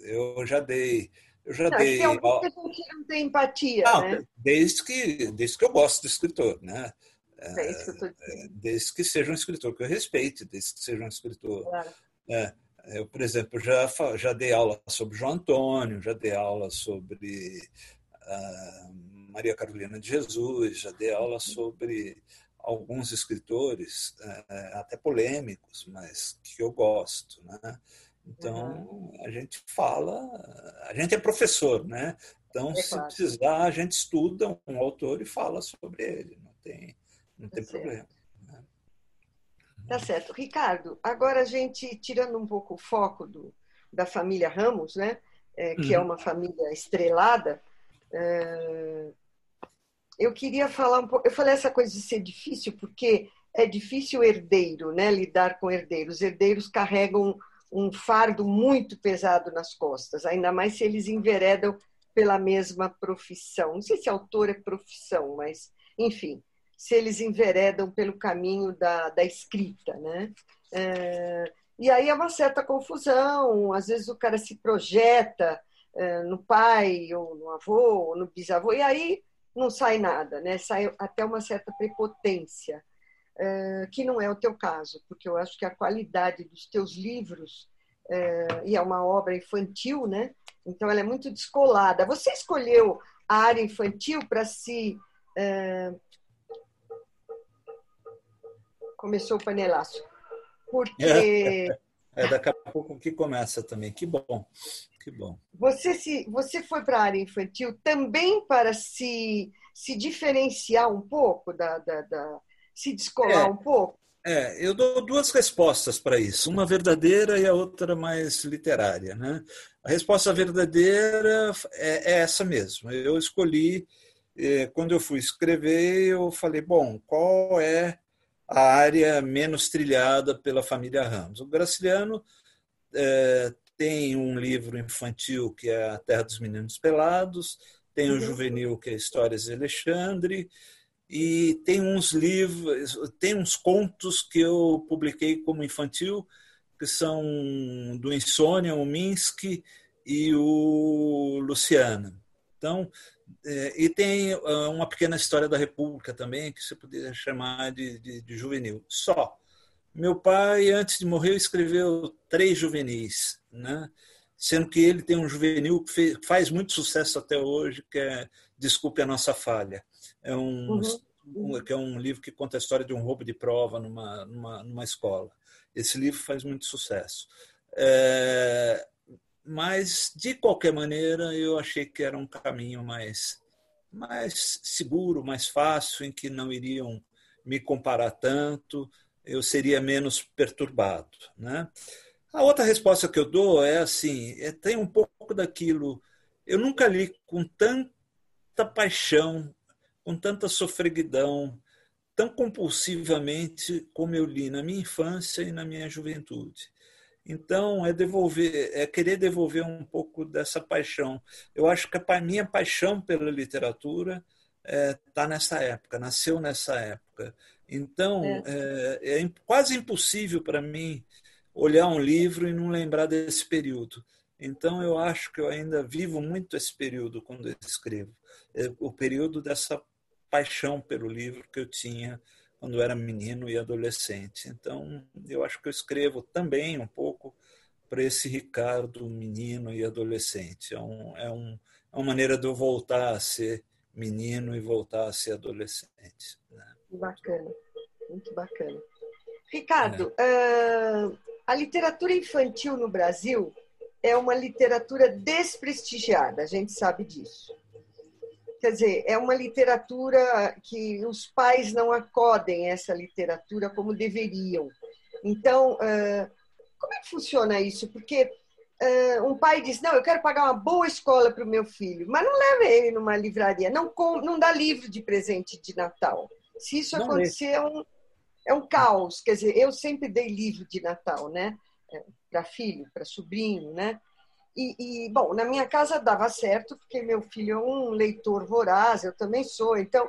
Eu já dei. Eu já não, dei. É um que a gente não tem empatia. Não, né? desde, que, desde que eu gosto do escritor. Né? É isso que eu tô dizendo. Desde que seja um escritor que eu respeite, desde que seja um escritor. Claro. É, eu, por exemplo, já, já dei aula sobre João Antônio, já dei aula sobre uh, Maria Carolina de Jesus, já dei aula sobre alguns escritores, uh, até polêmicos, mas que eu gosto. Né? Então, a gente fala, a gente é professor, né? Então, é se claro. precisar, a gente estuda um autor e fala sobre ele, não tem, não tem é problema. Tá certo. Ricardo, agora a gente, tirando um pouco o foco do, da família Ramos, né, é, que é uhum. é uma família estrelada, é, eu queria falar um pouco. Eu falei essa coisa de ser difícil, porque é difícil herdeiro, né, lidar com herdeiros. Herdeiros carregam um fardo muito pesado nas costas, ainda mais se eles enveredam pela mesma profissão. Não sei se autor é profissão, mas, enfim se eles enveredam pelo caminho da, da escrita, né? É, e aí é uma certa confusão, às vezes o cara se projeta é, no pai, ou no avô, ou no bisavô, e aí não sai nada, né? sai até uma certa prepotência, que não é o teu caso, porque eu acho que a qualidade dos teus livros, é, e é uma obra infantil, né? então ela é muito descolada. Você escolheu a área infantil para se é, começou o panelaço. Porque. É, é, daqui a pouco que começa também. Que bom, que bom. Você, se, você foi para a área infantil também para se, se diferenciar um pouco, da, da, da se descolar é, um pouco? É, eu dou duas respostas para isso, uma verdadeira e a outra mais literária. Né? A resposta verdadeira é, é essa mesmo. Eu escolhi, eh, quando eu fui escrever, eu falei, bom, qual é a área menos trilhada pela família Ramos. O Graciliano é, tem um livro infantil que é A Terra dos Meninos Pelados, tem o um uhum. juvenil que é Histórias de Alexandre, e tem uns livros, tem uns contos que eu publiquei como infantil, que são do Insônia, o Minsky e o Luciana. Então, é, e tem ah, uma pequena história da República também, que você poderia chamar de, de, de, juvenil. Só. Meu pai, antes de morrer, escreveu três juvenis, né? sendo que ele tem um juvenil que fez, faz muito sucesso até hoje, que é Desculpe a Nossa Falha. É um, uhum. um, que é um livro que conta a história de um roubo de prova numa, numa, numa escola. Esse livro faz muito sucesso. É, mas, de qualquer maneira, eu achei que era um caminho mais, mais seguro, mais fácil, em que não iriam me comparar tanto, eu seria menos perturbado. Né? A outra resposta que eu dou é assim: é, tem um pouco daquilo. Eu nunca li com tanta paixão, com tanta sofreguidão, tão compulsivamente como eu li na minha infância e na minha juventude. Então, é devolver, é querer devolver um pouco dessa paixão. Eu acho que a minha paixão pela literatura está é, nessa época, nasceu nessa época. Então, é, é, é quase impossível para mim olhar um livro e não lembrar desse período. Então, eu acho que eu ainda vivo muito esse período quando eu escrevo. É o período dessa paixão pelo livro que eu tinha quando era menino e adolescente. Então, eu acho que eu escrevo também um pouco para esse Ricardo menino e adolescente. É, um, é, um, é uma maneira de eu voltar a ser menino e voltar a ser adolescente. Né? Bacana, muito bacana. Ricardo, é. uh, a literatura infantil no Brasil é uma literatura desprestigiada, a gente sabe disso. Quer dizer, é uma literatura que os pais não acodem essa literatura como deveriam. Então, como é que funciona isso? Porque um pai diz: Não, eu quero pagar uma boa escola para o meu filho, mas não leva ele numa livraria, não, não dá livro de presente de Natal. Se isso não acontecer, é um, é um caos. Quer dizer, eu sempre dei livro de Natal, né? É, para filho, para sobrinho, né? E, e, bom, na minha casa dava certo, porque meu filho é um leitor voraz, eu também sou, então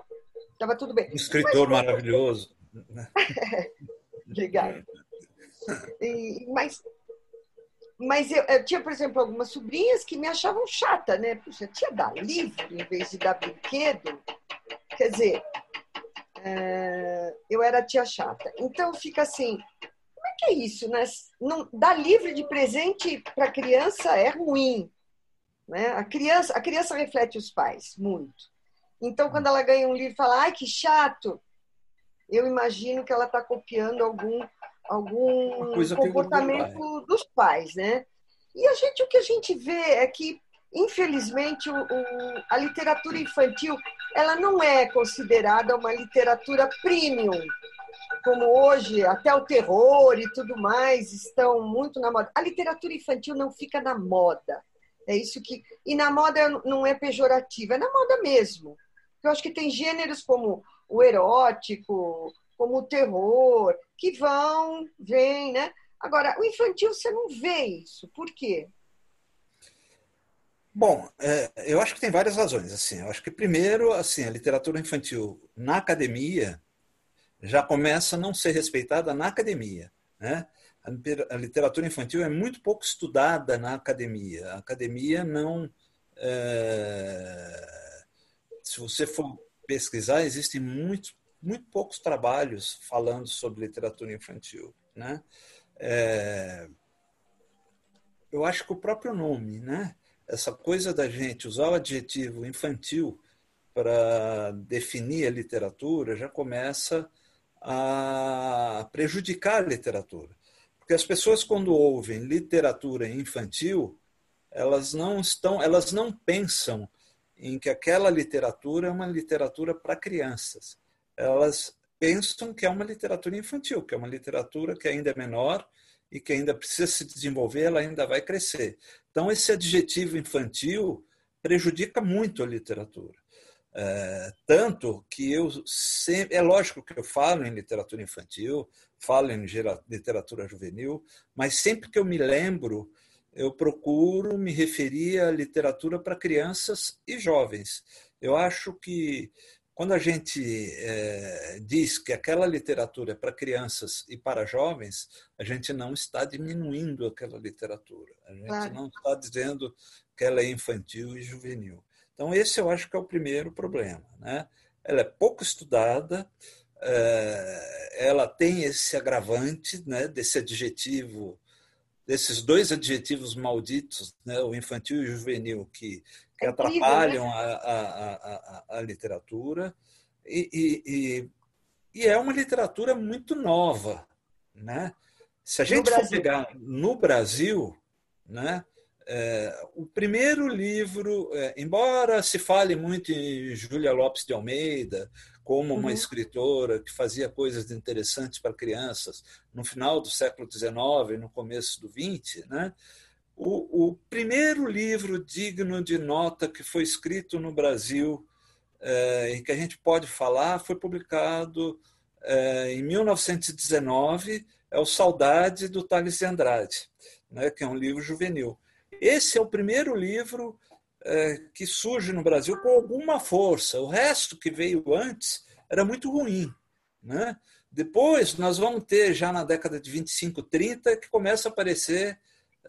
estava tudo bem. Um escritor mas, maravilhoso. Obrigada. E, mas mas eu, eu, tinha, por exemplo, algumas sobrinhas que me achavam chata, né? Puxa, tia dar livro em vez de dar brinquedo. Quer dizer, é, eu era tia chata. Então fica assim, que é isso, né? Não, dar livro de presente para a criança é ruim. Né? A, criança, a criança reflete os pais muito. Então, quando ela ganha um livro e fala, ai, que chato, eu imagino que ela está copiando algum, algum comportamento dos pais, né? E a gente, o que a gente vê é que, infelizmente, o, o, a literatura infantil ela não é considerada uma literatura premium, como hoje até o terror e tudo mais estão muito na moda. A literatura infantil não fica na moda. É isso que. E na moda não é pejorativa, é na moda mesmo. Eu acho que tem gêneros como o erótico, como o terror, que vão, vêm, né? Agora, o infantil você não vê isso. Por quê? Bom, é, eu acho que tem várias razões. Assim, eu acho que primeiro, assim, a literatura infantil na academia já começa a não ser respeitada na academia. Né? A literatura infantil é muito pouco estudada na academia. A academia não. É... Se você for pesquisar, existem muito, muito poucos trabalhos falando sobre literatura infantil. Né? É... Eu acho que o próprio nome, né? essa coisa da gente usar o adjetivo infantil para definir a literatura já começa a prejudicar a literatura. Porque as pessoas quando ouvem literatura infantil, elas não estão, elas não pensam em que aquela literatura é uma literatura para crianças. Elas pensam que é uma literatura infantil, que é uma literatura que ainda é menor e que ainda precisa se desenvolver, ela ainda vai crescer. Então esse adjetivo infantil prejudica muito a literatura. É, tanto que eu sempre. É lógico que eu falo em literatura infantil, falo em literatura juvenil, mas sempre que eu me lembro, eu procuro me referir à literatura para crianças e jovens. Eu acho que quando a gente é, diz que aquela literatura é para crianças e para jovens, a gente não está diminuindo aquela literatura. A gente claro. não está dizendo que ela é infantil e juvenil. Então, esse eu acho que é o primeiro problema. Né? Ela é pouco estudada, é, ela tem esse agravante né, desse adjetivo, desses dois adjetivos malditos, né, o infantil e o juvenil, que, que é atrapalham né? a, a, a, a, literatura. E, e, e, e, é uma literatura muito nova. Né? Se a gente for pegar no Brasil, né, é, o primeiro livro, é, embora se fale muito em Júlia Lopes de Almeida como uma uhum. escritora que fazia coisas interessantes para crianças no final do século XIX e no começo do XX, né? o, o primeiro livro digno de nota que foi escrito no Brasil é, e que a gente pode falar foi publicado é, em 1919, é o Saudade do Tales de Andrade, né, que é um livro juvenil. Esse é o primeiro livro é, que surge no Brasil com alguma força. O resto que veio antes era muito ruim. Né? Depois, nós vamos ter, já na década de 25, 30, que começa a aparecer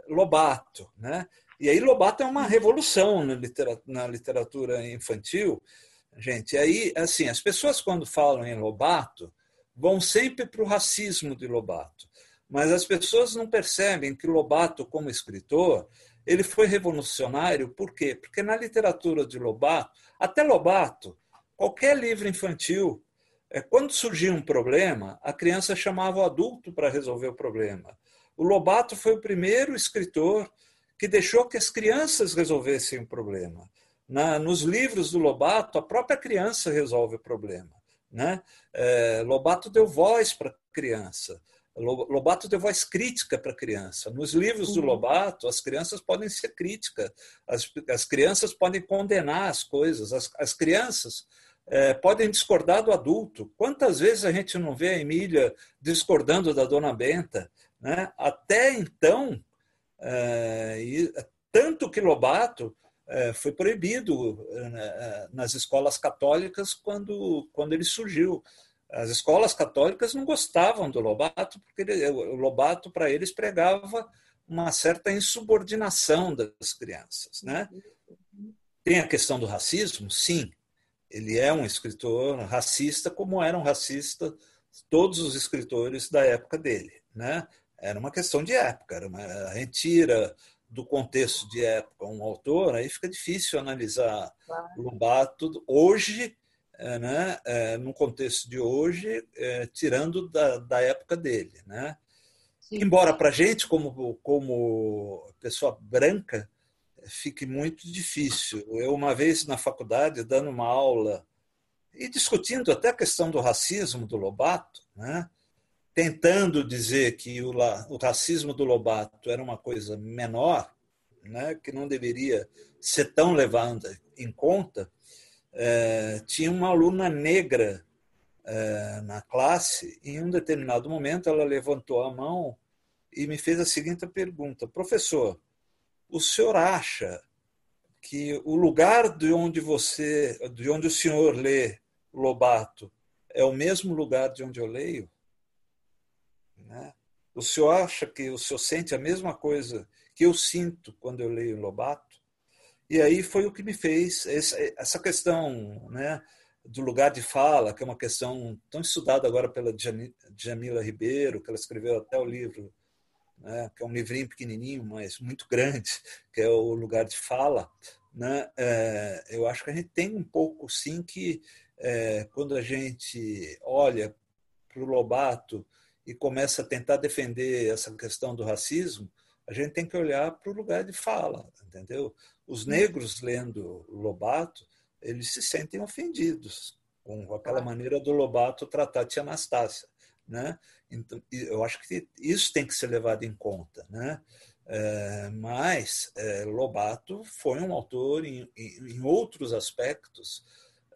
Lobato. Né? E aí, Lobato é uma revolução na literatura, na literatura infantil. Gente, aí, assim, as pessoas, quando falam em Lobato, vão sempre para o racismo de Lobato. Mas as pessoas não percebem que Lobato, como escritor, ele foi revolucionário, por quê? Porque na literatura de Lobato, até Lobato, qualquer livro infantil, é, quando surgia um problema, a criança chamava o adulto para resolver o problema. O Lobato foi o primeiro escritor que deixou que as crianças resolvessem o problema. Na, nos livros do Lobato, a própria criança resolve o problema. Né? É, Lobato deu voz para a criança. Lobato deu voz crítica para a criança. Nos livros do uhum. Lobato, as crianças podem ser críticas, as, as crianças podem condenar as coisas, as, as crianças é, podem discordar do adulto. Quantas vezes a gente não vê a Emília discordando da dona Benta? Né? Até então, é, e, tanto que Lobato é, foi proibido é, nas escolas católicas quando, quando ele surgiu. As escolas católicas não gostavam do Lobato, porque ele, o Lobato, para eles, pregava uma certa insubordinação das crianças. Né? Tem a questão do racismo? Sim. Ele é um escritor racista, como eram racistas todos os escritores da época dele. Né? Era uma questão de época, era uma retira do contexto de época um autor, aí fica difícil analisar claro. Lobato hoje né, é, no contexto de hoje, é, tirando da, da época dele. Né? Embora para a gente, como, como pessoa branca, fique muito difícil. Eu, uma vez na faculdade, dando uma aula e discutindo até a questão do racismo do Lobato, né? tentando dizer que o, o racismo do Lobato era uma coisa menor, né? que não deveria ser tão levada em conta, é, tinha uma aluna negra é, na classe, e em um determinado momento ela levantou a mão e me fez a seguinte pergunta: Professor, o senhor acha que o lugar de onde você, de onde o senhor lê Lobato, é o mesmo lugar de onde eu leio? Né? O senhor acha que o senhor sente a mesma coisa que eu sinto quando eu leio Lobato? E aí foi o que me fez essa questão né, do lugar de fala, que é uma questão tão estudada agora pela Jamila Ribeiro, que ela escreveu até o livro, né, que é um livrinho pequenininho, mas muito grande, que é o lugar de fala. Né, é, eu acho que a gente tem um pouco, sim, que é, quando a gente olha para o Lobato e começa a tentar defender essa questão do racismo, a gente tem que olhar para o lugar de fala, entendeu? Os negros lendo Lobato, eles se sentem ofendidos com aquela maneira do Lobato tratar Tia Anastácia, né? Então, eu acho que isso tem que ser levado em conta, né? É, mas é, Lobato foi um autor em, em, outros aspectos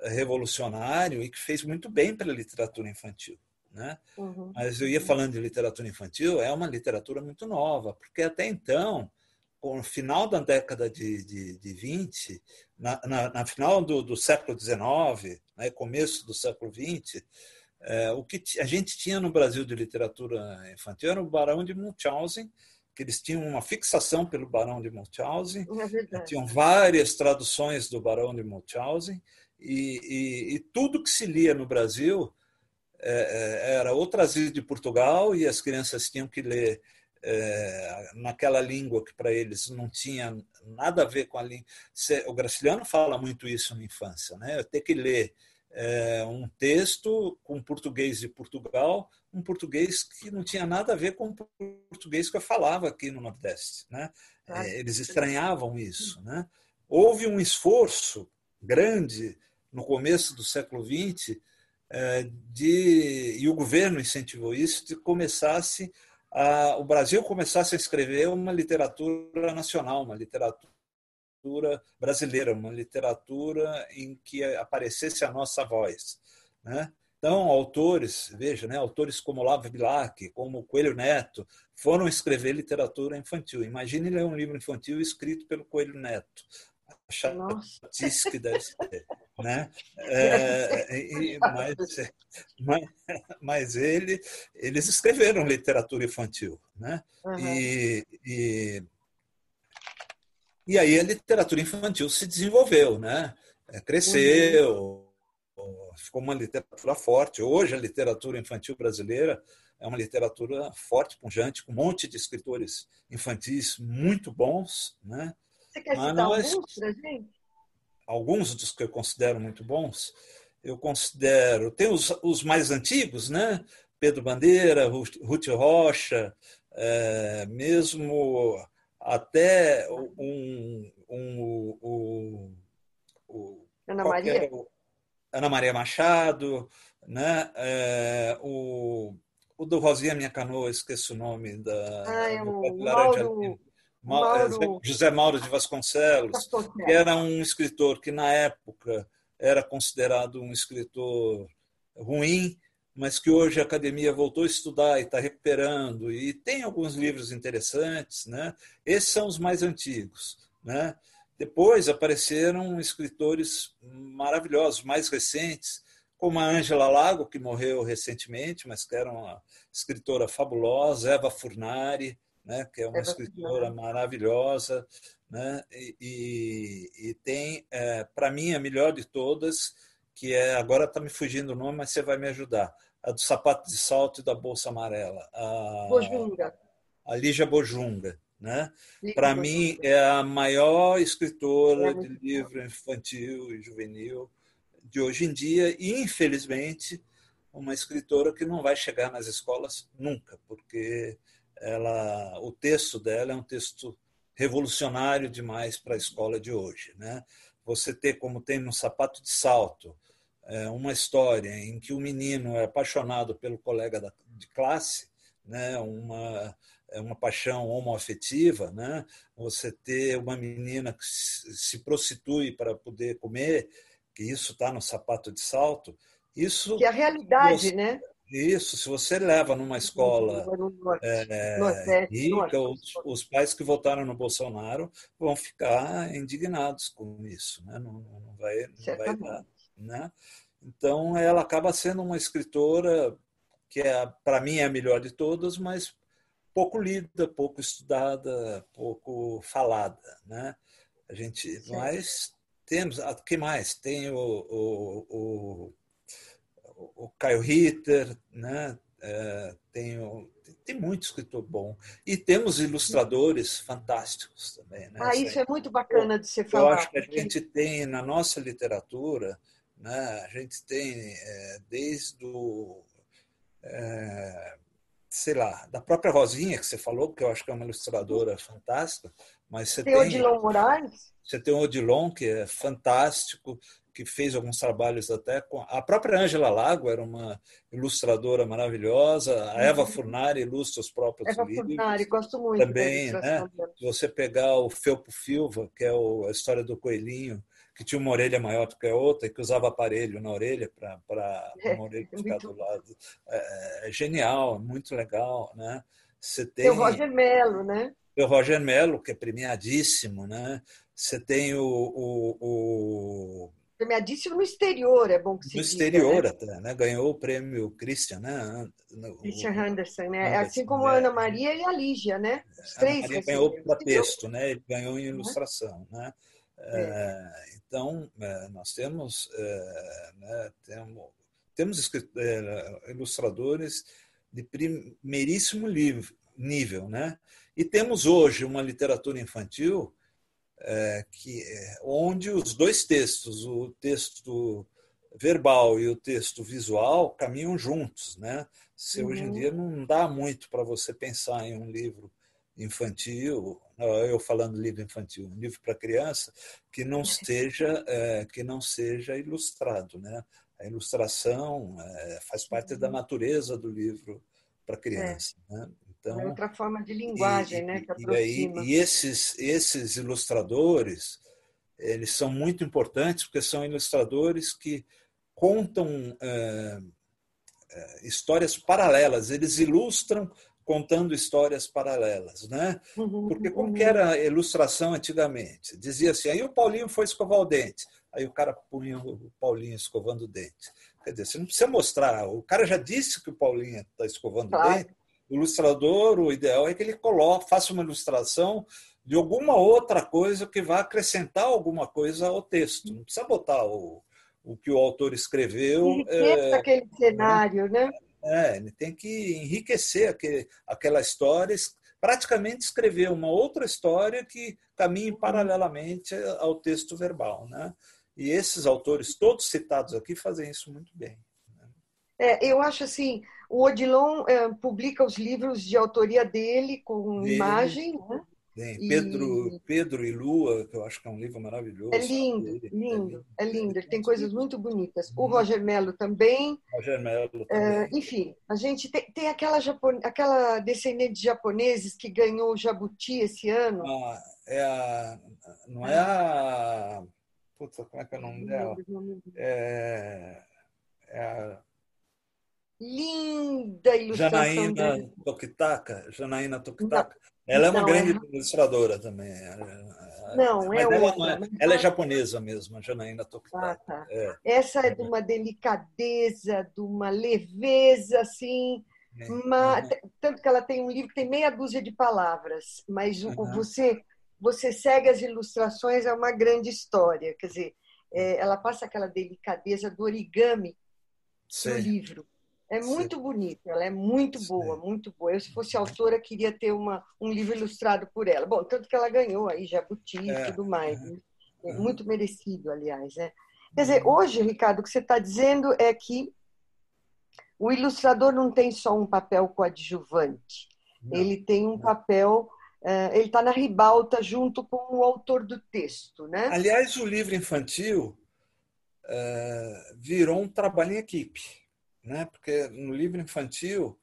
revolucionário e que fez muito bem para a literatura infantil. Né? Uhum. Mas eu ia falando de literatura infantil, é uma literatura muito nova, porque até então no final da década de, de, de 20, na, na, na final do, do, século XIX, né, começo do século XX, é, o que a gente tinha no Brasil de literatura infantil era o Barão de Munchausen, que eles tinham uma fixação pelo Barão de Munchausen, é tinham várias traduções do Barão de Munchausen, e, e, e tudo que se lia no Brasil era ou trazido de Portugal e as crianças tinham que ler é, naquela língua que para eles não tinha nada a ver com a língua. O Graciliano fala muito isso na infância, né? Ter que ler é, um texto com português de Portugal, um português que não tinha nada a ver com o português que eu falava aqui no Nordeste, né? É, eles estranhavam isso, né? Houve um esforço grande no começo do século XX é, de, e o governo incentivou isso, de começasse a, o Brasil começasse a escrever uma literatura nacional, uma literatura brasileira, uma literatura em que aparecesse a nossa voz. Né? Então, autores, veja, né, autores como Olavo Bilac, como Coelho Neto, foram escrever literatura infantil. Imagine ler um livro infantil escrito pelo Coelho Neto. Chatice que deve ser. Né? É, e, mas, mas, mas ele, eles escreveram literatura infantil. Né? Uhum. E, e, e aí a literatura infantil se desenvolveu, né? É, cresceu, uhum. ficou uma literatura forte. Hoje a literatura infantil brasileira é uma literatura forte, pujante, com um monte de escritores infantis muito bons. Né? Você quer citar nós, alguns para gente? Alguns dos que eu considero muito bons. Eu considero. Tem os, os mais antigos, né? Pedro Bandeira, Ruth Rocha, é, mesmo até um, um, um, um Ana Maria. Ana Maria Machado, né? É, o o do Rosinha Minha Canoa, esqueço o nome da. Ah, é o Mauro, Mauro, José Mauro de Vasconcelos, que era um escritor que, na época, era considerado um escritor ruim, mas que hoje a academia voltou a estudar e está recuperando. E tem alguns livros interessantes. Né? Esses são os mais antigos. Né? Depois apareceram escritores maravilhosos, mais recentes, como a Ângela Lago, que morreu recentemente, mas que era uma escritora fabulosa, Eva Furnari, né, que é uma Eva escritora maravilhosa, né, e, e, e tem, é, para mim, a melhor de todas, que é, agora está me fugindo o nome, mas você vai me ajudar, a do sapato de salto e da bolsa amarela. A, Bojunga. A Lígia Bojunga. Né? Para mim, é a maior escritora é de livro infantil e juvenil de hoje em dia e, infelizmente, uma escritora que não vai chegar nas escolas nunca, porque ela, o texto dela é um texto revolucionário demais para a escola de hoje. Né? Você ter, como tem no Sapato de Salto, é, uma história em que o menino é apaixonado pelo colega de classe, né? uma, é uma paixão homoafetiva, né? você ter uma menina que se prostitui para poder comer, que isso está no sapato de salto, isso. Que é a realidade, você, né? Isso, se você leva numa escola é, rica, os, os, pais que votaram no Bolsonaro vão ficar indignados com isso, né? não, não vai, não vai dar. Né? Então, ela acaba sendo uma escritora que, é, para mim, é a melhor de todas, mas pouco lida, pouco estudada, pouco falada. Né? A gente, mas temos, o que mais? Tem o, o, o, o Caio Ritter, né? É, tem, tem muito escritor bom. E temos ilustradores fantásticos também. Né? Ah, isso é muito bacana de se falar. Eu acho que a gente tem na nossa literatura, né, a gente tem é, desde o. É, sei lá, da própria Rosinha, que você falou, que eu acho que é uma ilustradora fantástica, mas você tem. Tem Odilon Moraes? Você tem o Odilon, que é fantástico, que fez alguns trabalhos até com. A própria Ângela Lago era uma ilustradora maravilhosa, a Eva uhum. Furnari ilustra os próprios Eva livros. Furnari, gosto muito. Também, né? Se você pegar o Felpo Filva, que é a história do coelhinho, que tinha uma orelha maior do que a outra e que usava aparelho na orelha para é, uma orelha ficar do lado. É, é, genial, muito legal, né? Você tem, tem o Roger Mello, né? o Roger Mello, que é premiadíssimo, né? Você tem o, o, o... premiadíssimo no exterior, é bom que se No diga, exterior né? até, né? Ganhou o prêmio Christian, né? Christian Anderson, né? Anderson, assim como a Ana Maria e a Lígia, né? Os três. Maria ganhou para texto, né? Ele ganhou em ilustração, né? É. É, então, é, nós temos, é, né, temos, temos é, ilustradores de primeiríssimo nível, né? E temos hoje uma literatura infantil é, que, onde os dois textos, o texto verbal e o texto visual, caminham juntos. Né? Se uhum. Hoje em uhum. dia não dá muito para você pensar em um livro infantil, eu falando livro infantil, um livro para criança, que não esteja, é, que não seja ilustrado. Né? A ilustração é, faz parte uhum. da natureza do livro para criança. É. Né? Então, é outra forma de linguagem, e, né? Que e, aí, e esses, esses ilustradores, eles são muito importantes porque são ilustradores que contam é, é, histórias paralelas, eles ilustram contando histórias paralelas, né? Uhum, Porque como uhum. que era a ilustração antigamente? Dizia assim, aí o Paulinho foi escovar o dente, aí o cara punha o Paulinho escovando o dente. Quer dizer, você não precisa mostrar, o cara já disse que o Paulinho está escovando claro. o dente, o ilustrador, o ideal é que ele coloque, faça uma ilustração de alguma outra coisa que vá acrescentar alguma coisa ao texto. Não precisa botar o, o que o autor escreveu. É, aquele cenário, né? É, ele tem que enriquecer aquele, aquela história, praticamente escrever uma outra história que caminhe paralelamente ao texto verbal. Né? E esses autores, todos citados aqui, fazem isso muito bem. Né? É, eu acho assim, o Odilon é, publica os livros de autoria dele com dele. imagem, né? Tem Pedro, e... Pedro e Lua, que eu acho que é um livro maravilhoso. É lindo, lindo, é lindo. É lindo. Ele tem coisas muito bonitas. O. Roger Mello também. Roger Mello é, enfim, a gente tem, tem aquela, aquela descendente de japoneses que ganhou o Jabuti esse ano. Ah, é a... Não é a... Puta, como é que é o nome dela? É, é a... Linda ilustração Janaína dele. Tokitaka. Janaína Tokitaka. Ela é uma grande é... ilustradora também. Não, é, ela, não é ela é japonesa mesmo, a Janaína Tokita. Ah, tá. é. Essa é de uma delicadeza, de uma leveza, assim. Uma... Uhum. Tanto que ela tem um livro que tem meia dúzia de palavras, mas uhum. você você segue as ilustrações, é uma grande história. Quer dizer, é, ela passa aquela delicadeza do origami Sim. no livro. É muito Sim. bonita, ela é muito boa, Sim. muito boa. Eu, se fosse autora, queria ter uma, um livro ilustrado por ela. Bom, tanto que ela ganhou aí Jabuti e é. tudo mais. Né? É muito merecido, aliás. Né? Quer dizer, hoje, Ricardo, o que você está dizendo é que o ilustrador não tem só um papel coadjuvante, não. ele tem um papel. Uh, ele está na ribalta junto com o autor do texto, né? Aliás, o livro infantil uh, virou um trabalho em equipe né? porque no livro infantil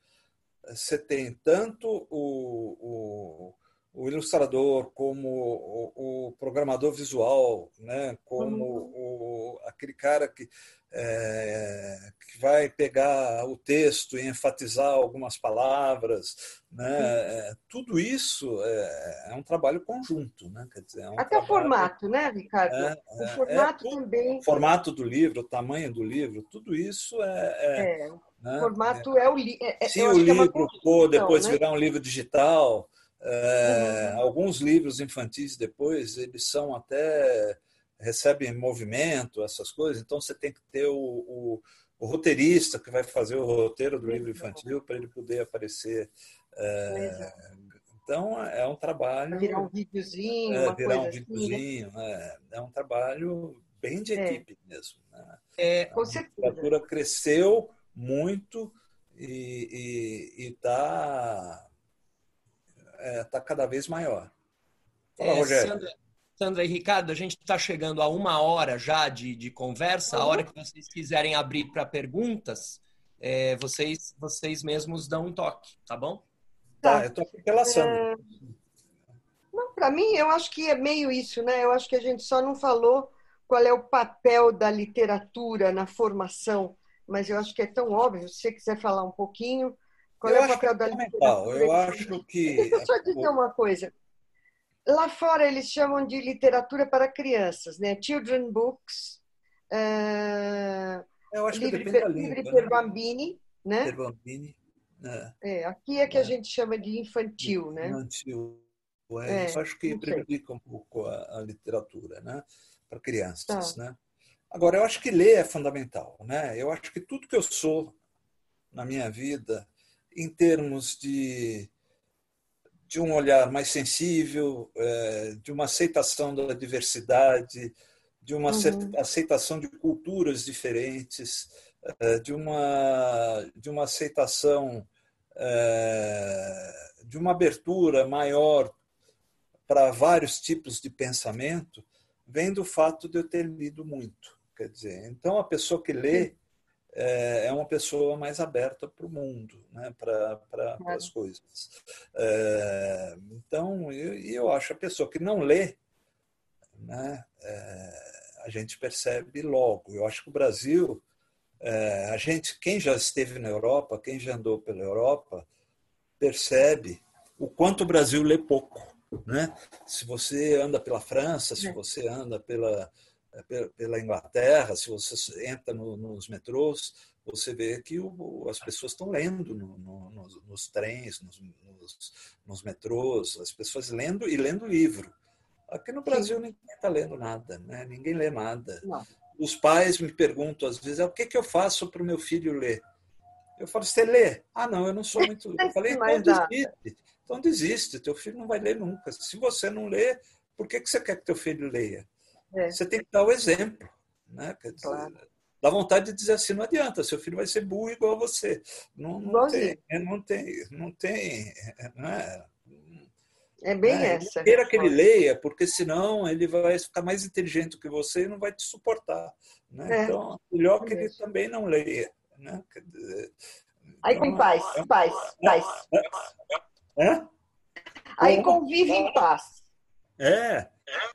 você tem tanto o, o, o ilustrador como o, o, programador visual, né? como uhum. o, aquele cara que, é, que vai pegar o texto e enfatizar algumas palavras. Né? É, tudo isso é, é, um trabalho conjunto. Né? Quer dizer, é um Até trabalho, o formato, né, Ricardo? É, o é, formato também. O formato do livro, o tamanho do livro, tudo isso é né? O formato é, o livro. Se o livro for depois né? virar um livro digital, é, uhum. alguns livros infantis depois eles são até recebem movimento, essas coisas. Então você tem que ter o, o, o roteirista que vai fazer o roteiro do livro infantil para ele poder aparecer. É, então é um trabalho. Virar um videozinho. É, virar um assim, né? videozinho. Assim, é, é um trabalho bem de é. equipe mesmo. Né? É. A literatura cresceu muito e está é, tá cada vez maior. Fala, é, Rogério. Sandra, Sandra, e Ricardo, a gente está chegando a uma hora já de, de conversa. A hora que vocês quiserem abrir para perguntas, é, vocês, vocês mesmos dão um toque, tá bom? Tá, eu estou aqui pela Sandra. Não, para mim, eu acho que é meio isso, né? Eu acho que a gente só não falou qual é o papel da literatura na formação mas eu acho que é tão óbvio. Se você quiser falar um pouquinho, qual eu é o papel da literatura? Eu acho que. Deixa eu só dizer uma coisa. Lá fora eles chamam de literatura para crianças, né? Children books. Uh, eu acho livre, que depende da língua, livre per bambini, né? Per bambini. É. é. aqui é que é. a gente chama de infantil, né? Infantil. É, é, eu acho que prejudica um pouco a, a literatura, né? Para crianças, tá. né? Agora, eu acho que ler é fundamental. Né? Eu acho que tudo que eu sou na minha vida, em termos de, de um olhar mais sensível, é, de uma aceitação da diversidade, de uma uhum. aceitação de culturas diferentes, é, de uma, de uma aceitação, é, de uma abertura maior para vários tipos de pensamento, vem do fato de eu ter lido muito. Quer dizer, então a pessoa que lê é, é uma pessoa mais aberta para o mundo, né? para pra, as coisas. É, então, eu, eu acho a pessoa que não lê, né? É, a gente percebe logo. Eu acho que o Brasil É, a gente, quem já esteve na Europa, quem já andou pela Europa, percebe o quanto o Brasil lê pouco. Né? Se você anda pela França, se é. você anda pela, pela Inglaterra, se você entra no, nos metrôs, você vê que o, as pessoas estão lendo no, no, nos, nos, trens, nos, nos, metrôs, as pessoas lendo e lendo livro. Aqui no Brasil ninguém está lendo nada, né? ninguém lê nada. Não. Os pais me perguntam às vezes, ah, o que, que eu faço para o meu filho ler? Eu falo, você lê? Ah, não, eu não sou muito. Eu falei, então desiste. Então desiste, teu filho não vai ler nunca. Se você não lê, por que, que você quer que teu filho leia? É. Você tem que dar o exemplo. Né? Quer dizer, claro. Dá vontade de dizer assim, não adianta, seu filho vai ser burro igual a você. Não, não tem, não tem, não tem. Não é, é bem né? essa. Queira que ele leia, porque senão ele vai ficar mais inteligente que você e não vai te suportar. Né? É. Então, melhor que ele também não leia. Né? Aí então, com paz, é paz, paz. É? Aí convive em paz. É,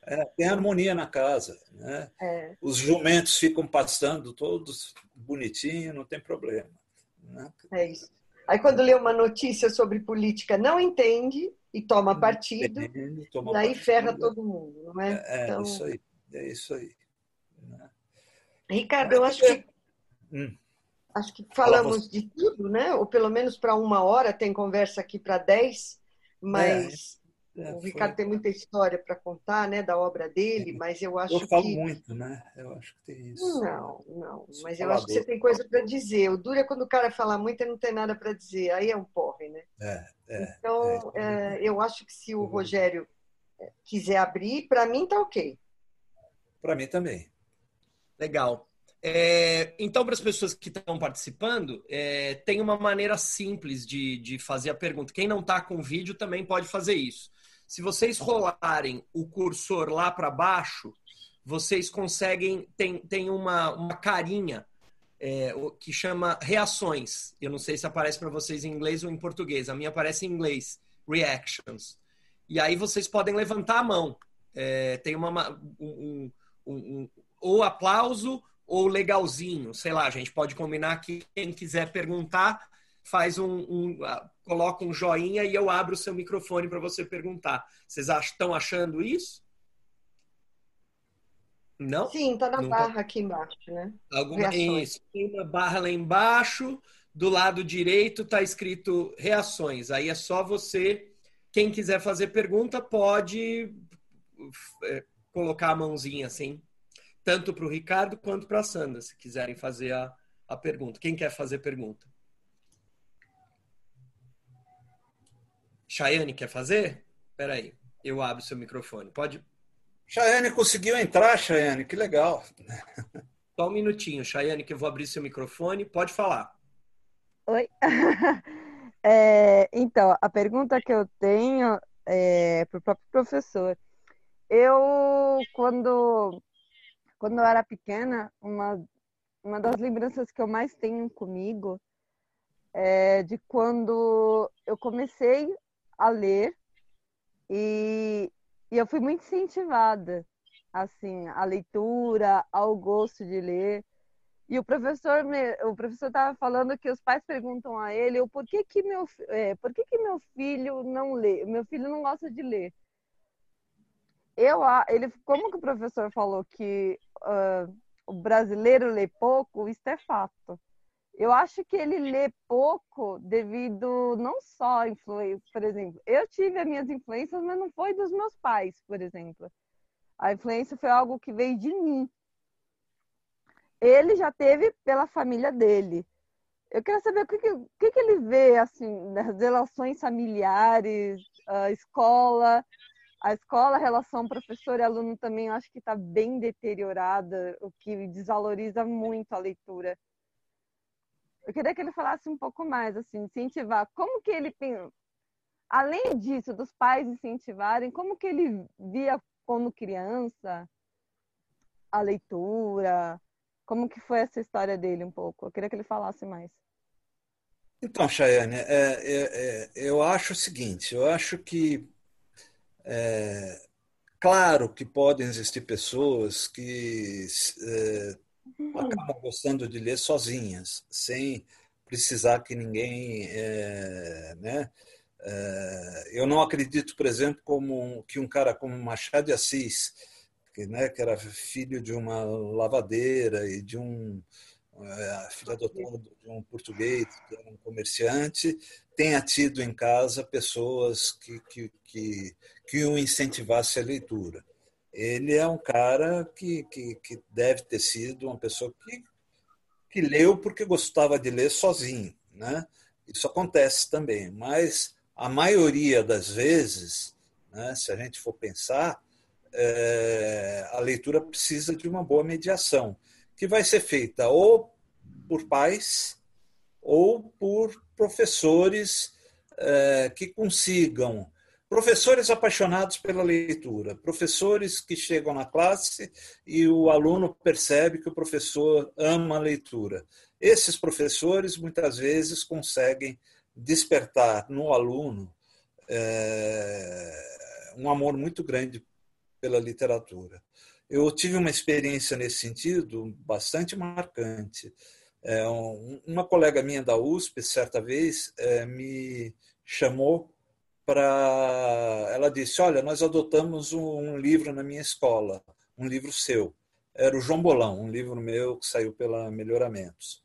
é, tem harmonia na casa. Né? É. Os jumentos ficam passando todos bonitinhos, não tem problema. Né? É isso. Aí quando lê uma notícia sobre política, não entende e toma partido, entende, toma e aí partido. ferra todo mundo, não é? É, então... isso aí. É isso aí. Né? Ricardo, eu acho que hum. acho que falamos de tudo, né? Ou pelo menos para uma hora, tem conversa aqui para dez, mas é, o Ricardo foi... tem muita história para contar, né, da obra dele, é. mas eu acho que... Eu falo que... muito, né? Eu acho que tem isso. Não, não, mas eu acho que você tem coisa para dizer. O duro é quando o cara fala muito e não tem nada para dizer. Aí é um porre, né? É, é. Então, é, é eu acho que se o Rogério é, quiser abrir, para mim tá ok. Para mim também. Legal. É, então, para as pessoas que estão participando, é, tem uma maneira simples de, de fazer a pergunta. Quem não está com vídeo também pode fazer isso. Se vocês rolarem o cursor lá para baixo, vocês conseguem. Tem, tem uma, uma carinha é, que chama reações. Eu não sei se aparece para vocês em inglês ou em português. A minha aparece em inglês, reactions. E aí vocês podem levantar a mão. É, tem uma, um, um, um, ou aplauso ou legalzinho. Sei lá, a gente pode combinar que quem quiser perguntar faz um, um coloca um joinha e eu abro o seu microfone para você perguntar. Vocês estão achando isso? Não? Sim, está na barra aqui embaixo, né? Alguma... Isso, tem uma barra lá embaixo, do lado direito está escrito reações. Aí é só você, quem quiser fazer pergunta, pode é, colocar a mãozinha assim, tanto para o Ricardo quanto para a Sandra, se quiserem fazer a, a pergunta. Quem quer fazer pergunta? Chayane quer fazer? Espera aí, eu abro seu microfone. Pode? Chayane conseguiu entrar, Chayane, que legal. Só um minutinho, Chayane, que eu vou abrir seu microfone. Pode falar. Oi. É, então, a pergunta que eu tenho é para o próprio professor. Eu, quando, quando eu era pequena, uma, uma das lembranças que eu mais tenho comigo é de quando eu comecei a ler e, e eu fui muito incentivada assim a leitura, ao gosto de ler. E o professor me, o professor estava falando que os pais perguntam a ele o por que que meu é, por que que meu filho não lê, meu filho não gosta de ler. Eu ele como que o professor falou que uh, o brasileiro lê pouco, isso é fato. Eu acho que ele lê pouco devido não só influência, por exemplo, eu tive as minhas influências, mas não foi dos meus pais, por exemplo. A influência foi algo que veio de mim. Ele já teve pela família dele. Eu quero saber o que, que, que ele vê assim nas relações familiares, a escola, a escola, a relação professor e aluno também acho que está bem deteriorada, o que desvaloriza muito a leitura. Eu queria que ele falasse um pouco mais, assim, incentivar. Como que ele, além disso, dos pais incentivarem, como que ele via como criança a leitura? Como que foi essa história dele um pouco? Eu queria que ele falasse mais. Então, Chayane, é, é, é, eu acho o seguinte, eu acho que é, claro que podem existir pessoas que é, acabam gostando de ler sozinhas, sem precisar que ninguém. É, né? É, eu não acredito, por exemplo, como que um cara como Machado de Assis, que, né, que era filho de uma lavadeira e de um é, filho de um português, que era um comerciante, tenha tido em casa pessoas que, que, que, que o incentivasse a leitura. Ele é um cara que, que, que deve ter sido uma pessoa que, que leu porque gostava de ler sozinho. Né? Isso acontece também, mas a maioria das vezes, né, se a gente for pensar, é, a leitura precisa de uma boa mediação, que vai ser feita ou por pais ou por professores é, que consigam. Professores apaixonados pela leitura, professores que chegam na classe e o aluno percebe que o professor ama a leitura. Esses professores muitas vezes conseguem despertar no aluno é, um amor muito grande pela literatura. Eu tive uma experiência nesse sentido bastante marcante. É, uma colega minha da USP, certa vez, é, me chamou para. Ela disse: Olha, nós adotamos um livro na minha escola, um livro seu. Era o João Bolão, um livro meu que saiu pela Melhoramentos.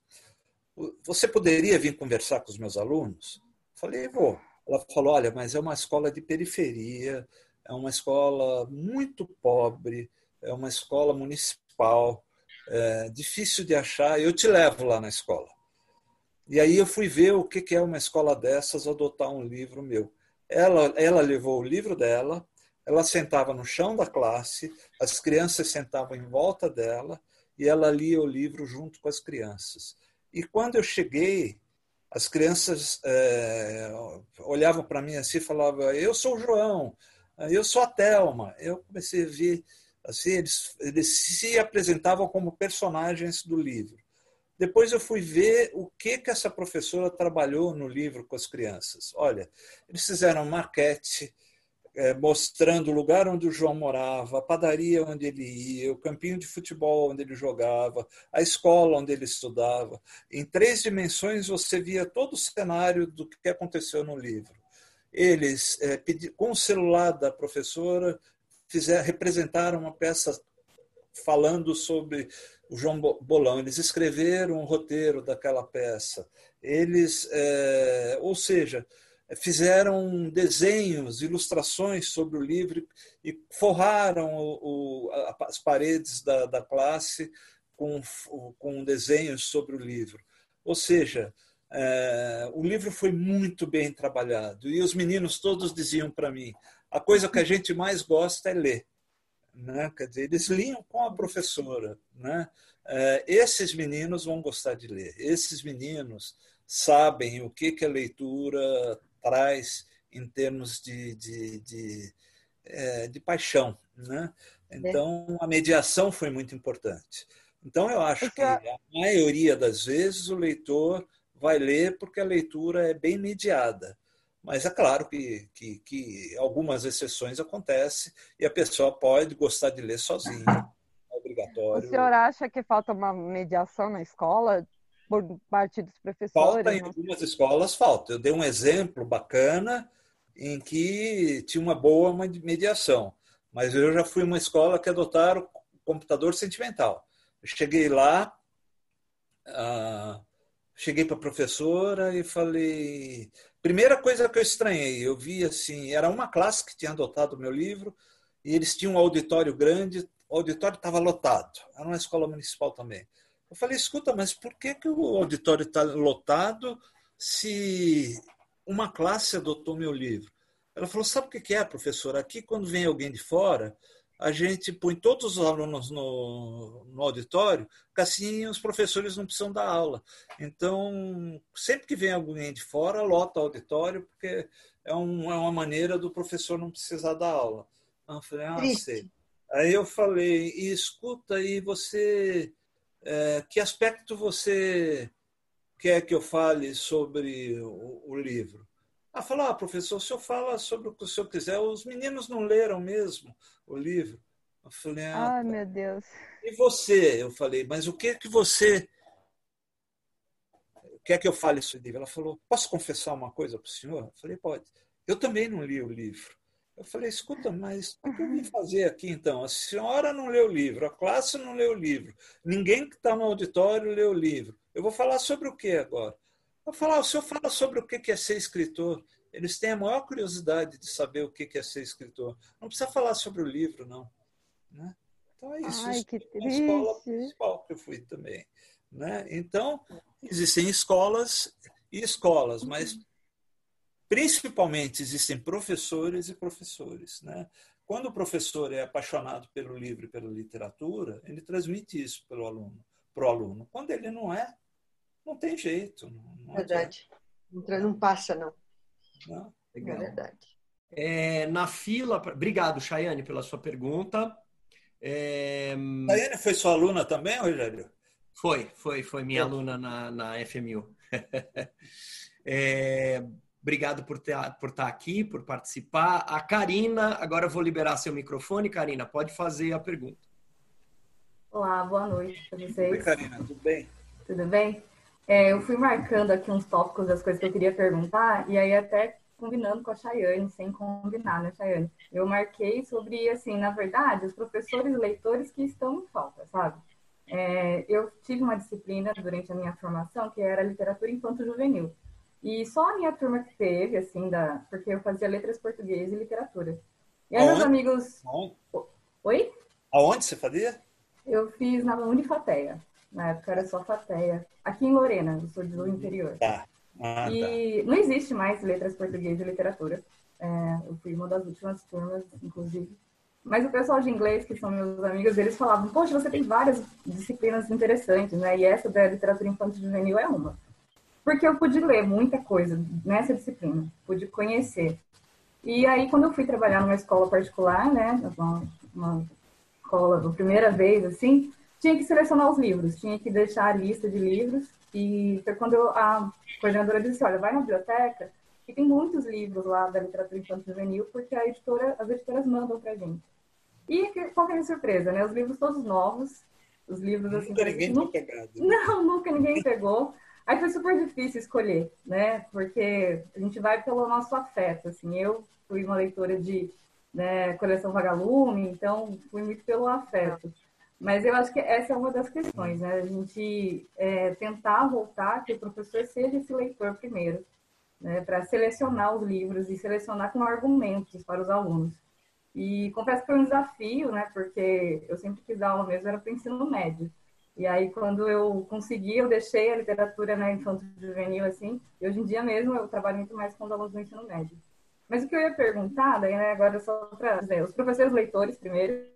Você poderia vir conversar com os meus alunos? Falei, vou. Ela falou: Olha, mas é uma escola de periferia, é uma escola muito pobre, é uma escola municipal é, difícil de achar, eu te levo lá na escola. E aí eu fui ver o que é uma escola dessas, adotar um livro meu. Ela, ela levou o livro dela, ela sentava no chão da classe, as crianças sentavam em volta dela e ela lia o livro junto com as crianças. E quando eu cheguei, as crianças é, olhavam para mim assim e falavam: Eu sou o João, eu sou a Thelma. Eu comecei a ver Assim, eles, eles se apresentavam como personagens do livro. Depois eu fui ver o que, que essa professora trabalhou no livro com as crianças. Olha, eles fizeram maquete é, mostrando o lugar onde o João morava, a padaria onde ele ia, o campinho de futebol onde ele jogava, a escola onde ele estudava. Em três dimensões você via todo o cenário do que aconteceu no livro. Eles, é, com o celular da professora, fizer, representaram uma peça falando sobre o João Bolão. Eles escreveram um roteiro daquela peça. Eles, é, ou seja, fizeram desenhos, ilustrações sobre o livro e forraram o, o, as paredes da, da classe com, com desenhos sobre o livro. Ou seja, é, o livro foi muito bem trabalhado e os meninos todos diziam para mim: a coisa que a gente mais gosta é ler. Né? Quer dizer, eles liam com a professora. Né? É, esses meninos vão gostar de ler. Esses meninos sabem o que, que a leitura traz em termos de, de, de, é, de paixão. Né? Então, a mediação foi muito importante. Então, eu acho que a maioria das vezes o leitor vai ler porque a leitura é bem mediada. Mas é claro que, que, que algumas exceções acontecem e a pessoa pode gostar de ler sozinha. É obrigatório. O senhor acha que falta uma mediação na escola por parte dos professores? Falta em algumas escolas, falta. Eu dei um exemplo bacana em que tinha uma boa mediação. Mas eu já fui uma escola que adotaram computador sentimental. Eu cheguei lá, ah, cheguei para a professora e falei: Primeira coisa que eu estranhei, eu vi assim, era uma classe que tinha adotado o meu livro e eles tinham um auditório grande, o auditório estava lotado, era uma escola municipal também. Eu falei, escuta, mas por que, que o auditório está lotado se uma classe adotou meu livro? Ela falou, sabe o que é, professor? Aqui, quando vem alguém de fora, a gente põe todos os alunos no, no auditório, porque assim os professores não precisam dar aula. Então, sempre que vem alguém de fora, lota o auditório, porque é, um, é uma maneira do professor não precisar dar aula. Eu falei, ah, sei. Aí eu falei, e escuta aí, você. É, que aspecto você quer que eu fale sobre o, o livro? Ela falou, ah, professor, o senhor fala sobre o que o senhor quiser. Os meninos não leram mesmo o livro. Eu falei, ah, Ai, meu Deus. E você? Eu falei, mas o que que você quer que eu fale isso livro? Ela falou, posso confessar uma coisa para o senhor? Eu falei, pode. Eu também não li o livro. Eu falei, escuta, mas o que eu vim fazer aqui então? A senhora não leu o livro, a classe não leu o livro, ninguém que está no auditório leu o livro. Eu vou falar sobre o que agora? Eu falar, o senhor fala sobre o que é ser escritor. Eles têm a maior curiosidade de saber o que é ser escritor. Não precisa falar sobre o livro, não. Né? Então é isso. Ai, que é a escola triste. principal que eu fui também. Né? Então, existem escolas e escolas, mas principalmente existem professores e professores. Né? Quando o professor é apaixonado pelo livro e pela literatura, ele transmite isso para o aluno. Quando ele não é, não tem jeito. Não, não Verdade. Não, não passa, não. Não? É verdade. É, na fila. Obrigado, Chayane, pela sua pergunta. É, Daiane foi sua aluna também, Rogério? Foi, foi, foi minha aluna na, na FMU. É, obrigado por, ter, por estar aqui, por participar. A Karina, agora eu vou liberar seu microfone. Karina, pode fazer a pergunta. Olá, boa noite para Oi, vocês. Karina, tudo bem? Tudo bem? É, eu fui marcando aqui uns tópicos das coisas que eu queria perguntar, e aí até combinando com a Chayane, sem combinar, né, Chayane? Eu marquei sobre, assim, na verdade, os professores e leitores que estão em falta, sabe? É, eu tive uma disciplina durante a minha formação que era literatura infanto-juvenil. E só a minha turma que teve, assim, da, porque eu fazia letras português e literatura. E aí meus amigos. Aonde? Oi? Aonde você fazia? Eu fiz na Unifateia. Na época era só Fateia. Aqui em Lorena, eu sou do interior. Tá. Ah, tá. E não existe mais letras português e literatura. É, eu fui uma das últimas turmas, inclusive. Mas o pessoal de inglês, que são meus amigos, eles falavam: Poxa, você tem várias disciplinas interessantes, né? E essa da literatura infantil juvenil é uma. Porque eu pude ler muita coisa nessa disciplina, pude conhecer. E aí, quando eu fui trabalhar numa escola particular, né? Uma, uma escola, a primeira vez, assim, tinha que selecionar os livros, tinha que deixar a lista de livros. E foi quando eu, a coordenadora disse: Olha, vai na biblioteca e tem muitos livros lá da literatura infantil juvenil, porque a editora, as editoras mandam pra gente. E que- qual que é a minha surpresa, né? Os livros todos novos, os livros assim. Nunca ninguém que tinha pegado. não, nunca ninguém pegou. Aí foi super difícil escolher, né? Porque a gente vai pelo nosso afeto, assim. Eu fui uma leitora de né, coleção Vagalume, então fui muito pelo afeto. Mas eu acho que essa é uma das questões, né? A gente é, tentar voltar que o professor seja esse leitor primeiro, né? Para selecionar os livros e selecionar com argumentos para os alunos. E confesso que foi um desafio, né? Porque eu sempre quis dar aula mesmo, era para ensino médio. E aí, quando eu consegui, eu deixei a literatura na infanto juvenil, assim, e hoje em dia mesmo eu trabalho muito mais com os alunos do ensino médio. Mas o que eu ia perguntar, daí, né, agora só para dizer, os professores leitores, primeiro,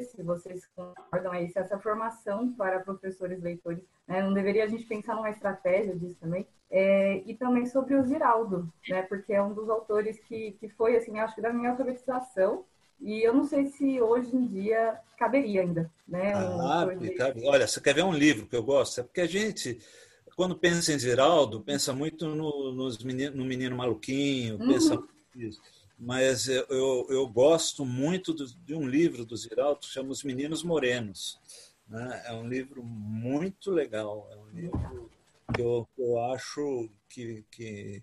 se vocês concordam aí, se essa formação para professores leitores, né, não deveria a gente pensar numa estratégia disso também? É, e também sobre o Ziraldo, né, porque é um dos autores que, que foi, assim, acho que da minha alfabetização, e eu não sei se hoje em dia caberia ainda, né? um Ah, cabe. olha, você quer ver um livro que eu gosto? É porque a gente, quando pensa em Ziraldo, pensa muito no, nos menino, no menino maluquinho, Uhum. pensa nisso. Mas eu, eu, gosto muito do- de um livro do Ziraldo que chama Os Meninos Morenos. né? É um livro muito legal, é um livro que eu, eu acho que, que,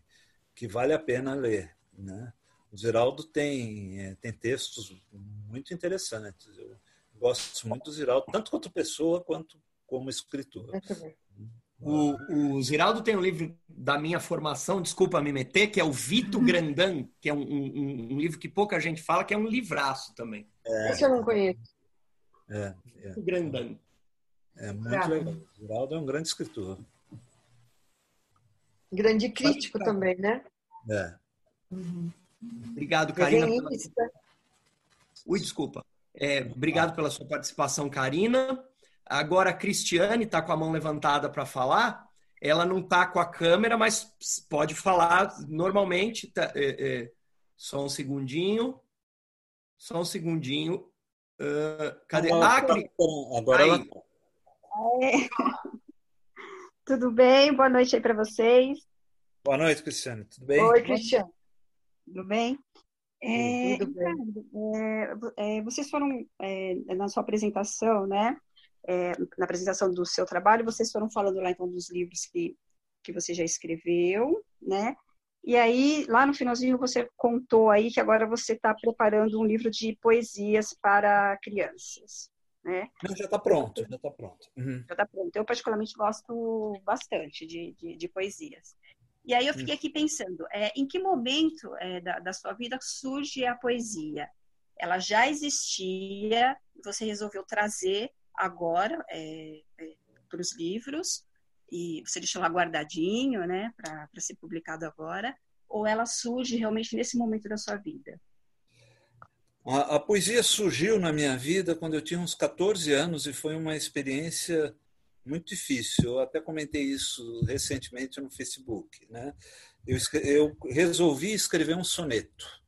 que vale a pena ler. Né? O Ziraldo tem, é, tem textos muito interessantes. Eu gosto muito do Ziraldo, tanto quanto pessoa quanto como escritor. O, o Ziraldo tem um livro da minha formação, desculpa me meter, que é o Vito Grandan, que é um, um- um livro que pouca gente fala, que é um livraço também. Esse eu não conheço. É, é, Vito Grandan. é muito Graças. legal. O Ziraldo é um grande escritor. Grande crítico também, né? É. Uhum. Obrigado, Karina. pela-. Ui, desculpa. É, obrigado pela sua participação, Karina. Agora a Cristiane está com a mão levantada para falar. Ela não está com a câmera, mas pode falar normalmente. Tá, é, é, só um segundinho. Só um segundinho. Ah, cadê? Ah, Cri- Agora Aí. ela Tudo bem? Boa noite aí para vocês. Boa noite, Cristiane. Tudo bem? Oi, Cristiano. Tudo bem? É, Ricardo, é, é, vocês foram, é, na sua apresentação, né, é, na apresentação do seu trabalho, vocês foram falando lá, então, dos livros que, que você já escreveu, né, e aí, lá no finalzinho, você contou aí que agora você está preparando um livro de poesias para crianças, né? Não, já está pronto, já está pronto. Uhum. Já está pronto. Eu, particularmente, gosto bastante de, de, de poesias. E aí eu fiquei aqui pensando, é, em que momento é, da, da sua vida surge a poesia? Ela já existia, você resolveu trazer agora é, é, para os livros, e você deixou lá guardadinho, né, para ser publicado agora, ou ela surge realmente nesse momento da sua vida? A, a, poesia surgiu na minha vida quando eu tinha uns 14 anos e foi uma experiência muito difícil. Eu até comentei isso recentemente no Facebook. Né? Eu, eu resolvi escrever um soneto.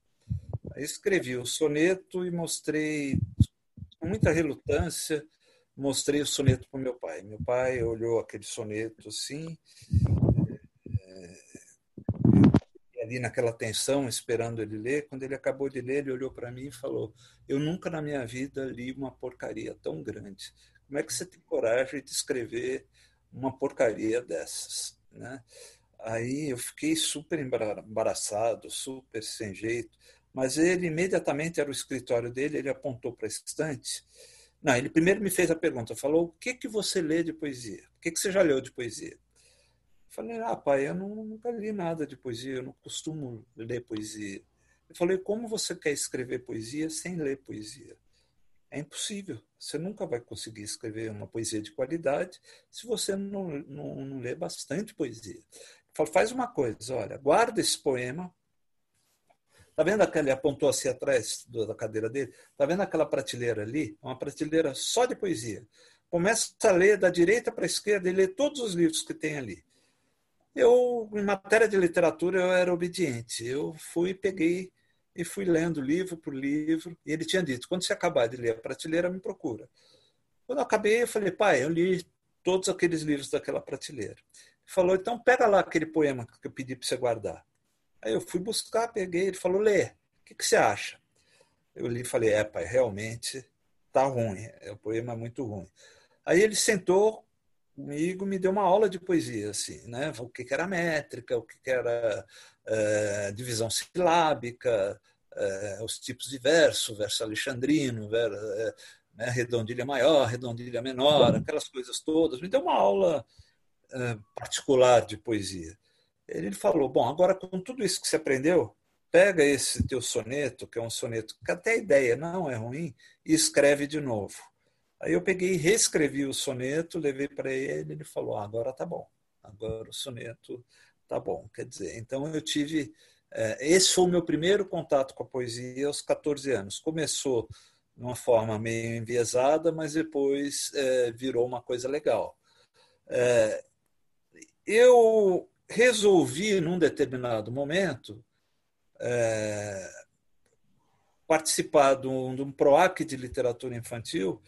Aí escrevi o soneto e mostrei com muita relutância mostrei o soneto para meu pai. Meu pai olhou aquele soneto assim, é, ali naquela tensão, esperando ele ler. Quando ele acabou de ler, ele olhou para mim e falou: Eu nunca na minha vida li uma porcaria tão grande. Como é que você tem coragem de escrever uma porcaria dessas? Né? Aí eu fiquei super embaraçado, super sem jeito. Mas ele imediatamente era o escritório dele, ele apontou para a estante não, ele primeiro me fez a pergunta, falou: o que que você lê de poesia? O que que você já leu de poesia? Eu falei: ah, pai, eu não, nunca li nada de poesia, eu não costumo ler poesia. Eu falei: como você quer escrever poesia sem ler poesia? É impossível. Você nunca vai conseguir escrever uma poesia de qualidade se você não, não, não ler bastante poesia. Eu falei, faz uma coisa, olha, guarda esse poema, Tá vendo aquele apontou assim atrás da cadeira dele? Tá vendo aquela prateleira ali? Uma prateleira só de poesia. Começa a ler da direita para a esquerda e lê todos os livros que tem ali. Eu, em matéria de literatura, eu era obediente. Eu fui, peguei e fui lendo livro por livro. E ele tinha dito: quando você acabar de ler a prateleira, me procura. Quando eu acabei, eu falei: pai, eu li todos aqueles livros daquela prateleira. Ele falou: então pega lá aquele poema que eu pedi para você guardar. Aí eu fui buscar, peguei, ele falou, Lê, o que, que você acha? Eu li e falei, é, pai, realmente tá ruim, é, o poema é muito ruim. Aí ele sentou comigo, me deu uma aula de poesia, assim, né? O que, que era métrica, o que, que era é, divisão silábica, é, os tipos de verso, verso alexandrino, ver, é, né? redondilha maior, redondilha menor, aquelas coisas todas. Me deu uma aula particular de poesia. Ele falou: Bom, agora com tudo isso que você aprendeu, pega esse teu soneto, que é um soneto que até a ideia não é ruim, e escreve de novo. Aí eu peguei reescrevi o soneto, levei para ele, ele falou: ah, agora tá bom, agora o soneto tá bom. Quer dizer, então eu tive. É, esse foi o meu primeiro contato com a poesia aos 14 anos. Começou de uma forma meio enviesada, mas depois é, virou uma coisa legal. É, eu resolvi, num determinado momento, é, participar de um, de um PROAC de literatura infantil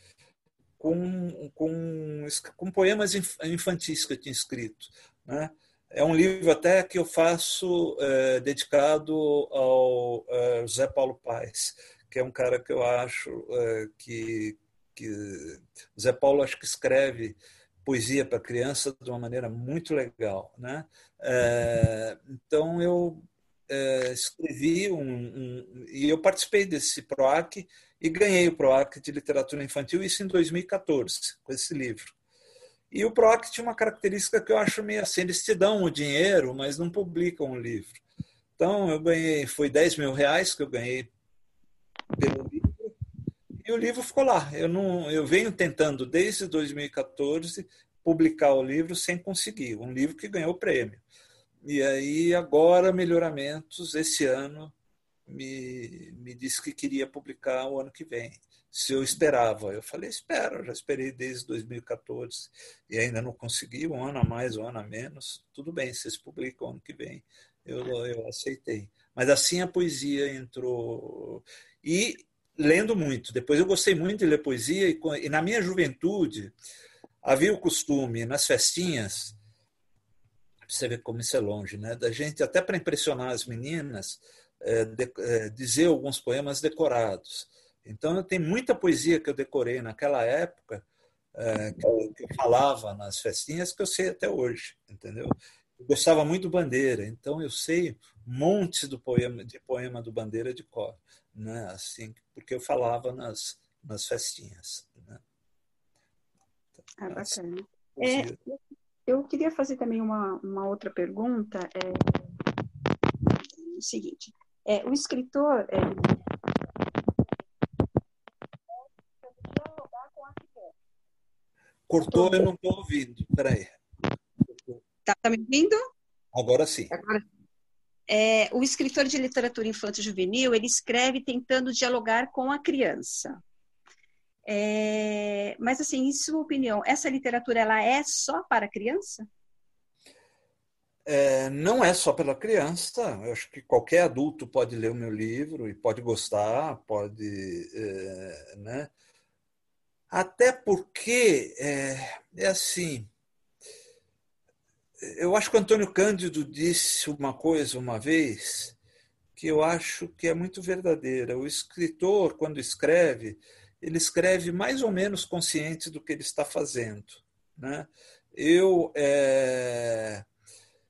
com, com, com poemas infantis que eu tinha escrito. Né? É um livro até que eu faço é, dedicado ao é, Paulo Paes, que é um cara que eu acho é, que, que José Paulo acho que escreve poesia para criança de uma maneira muito legal. Né? É, então, eu é, escrevi um, um, e eu participei desse PROAC e ganhei o PROAC de Literatura Infantil, isso em 2014, com esse livro. E o PROAC tinha uma característica que eu acho meio assim, eles te dão o dinheiro, mas não publicam o livro. Então, eu ganhei, foi 10 mil reais que eu ganhei pelo e o livro ficou lá. Eu, não, eu venho tentando, desde 2014, publicar o livro sem conseguir. Um livro que ganhou prêmio. E aí, agora, Melhoramentos, esse ano, me, me disse que queria publicar o ano que vem. Se eu esperava. Eu falei, espero, já esperei desde 2014 e ainda não consegui, um ano a mais, um ano a menos. Tudo bem, vocês publicam ano que vem. Eu, eu aceitei. Mas assim a poesia entrou. E lendo muito. Depois eu gostei muito de ler poesia e, e na minha juventude havia o costume nas festinhas você vê como isso é longe, né? Da gente até para impressionar as meninas é, de, é, dizer alguns poemas decorados. Então, eu tenho muita poesia que eu decorei naquela época, é, que, eu, que, eu, falava nas festinhas, que eu sei até hoje, entendeu? Eu gostava muito do Bandeira, então eu sei montes do poema, de poema do Bandeira de cor, né? assim, porque eu falava nas, nas festinhas. Né? Ah, bacana. É, eu queria fazer também uma, uma outra pergunta. É, o seguinte: é, o escritor. É, Cortou, eu não estou ouvindo. Peraí. Está tá me ouvindo? Agora sim. É, o escritor de literatura infanto-juvenil, ele escreve tentando dialogar com a criança. É, mas, assim, em sua opinião, essa literatura ela é só para criança? É, não é só pela criança. Eu acho que qualquer adulto pode ler o meu livro e pode gostar, pode, é, né? Até porque é, é assim. Eu acho que o Antônio Cândido disse uma coisa uma vez que eu acho que é muito verdadeira. O escritor, quando escreve, ele escreve mais ou menos consciente do que ele está fazendo. Né? Eu, é,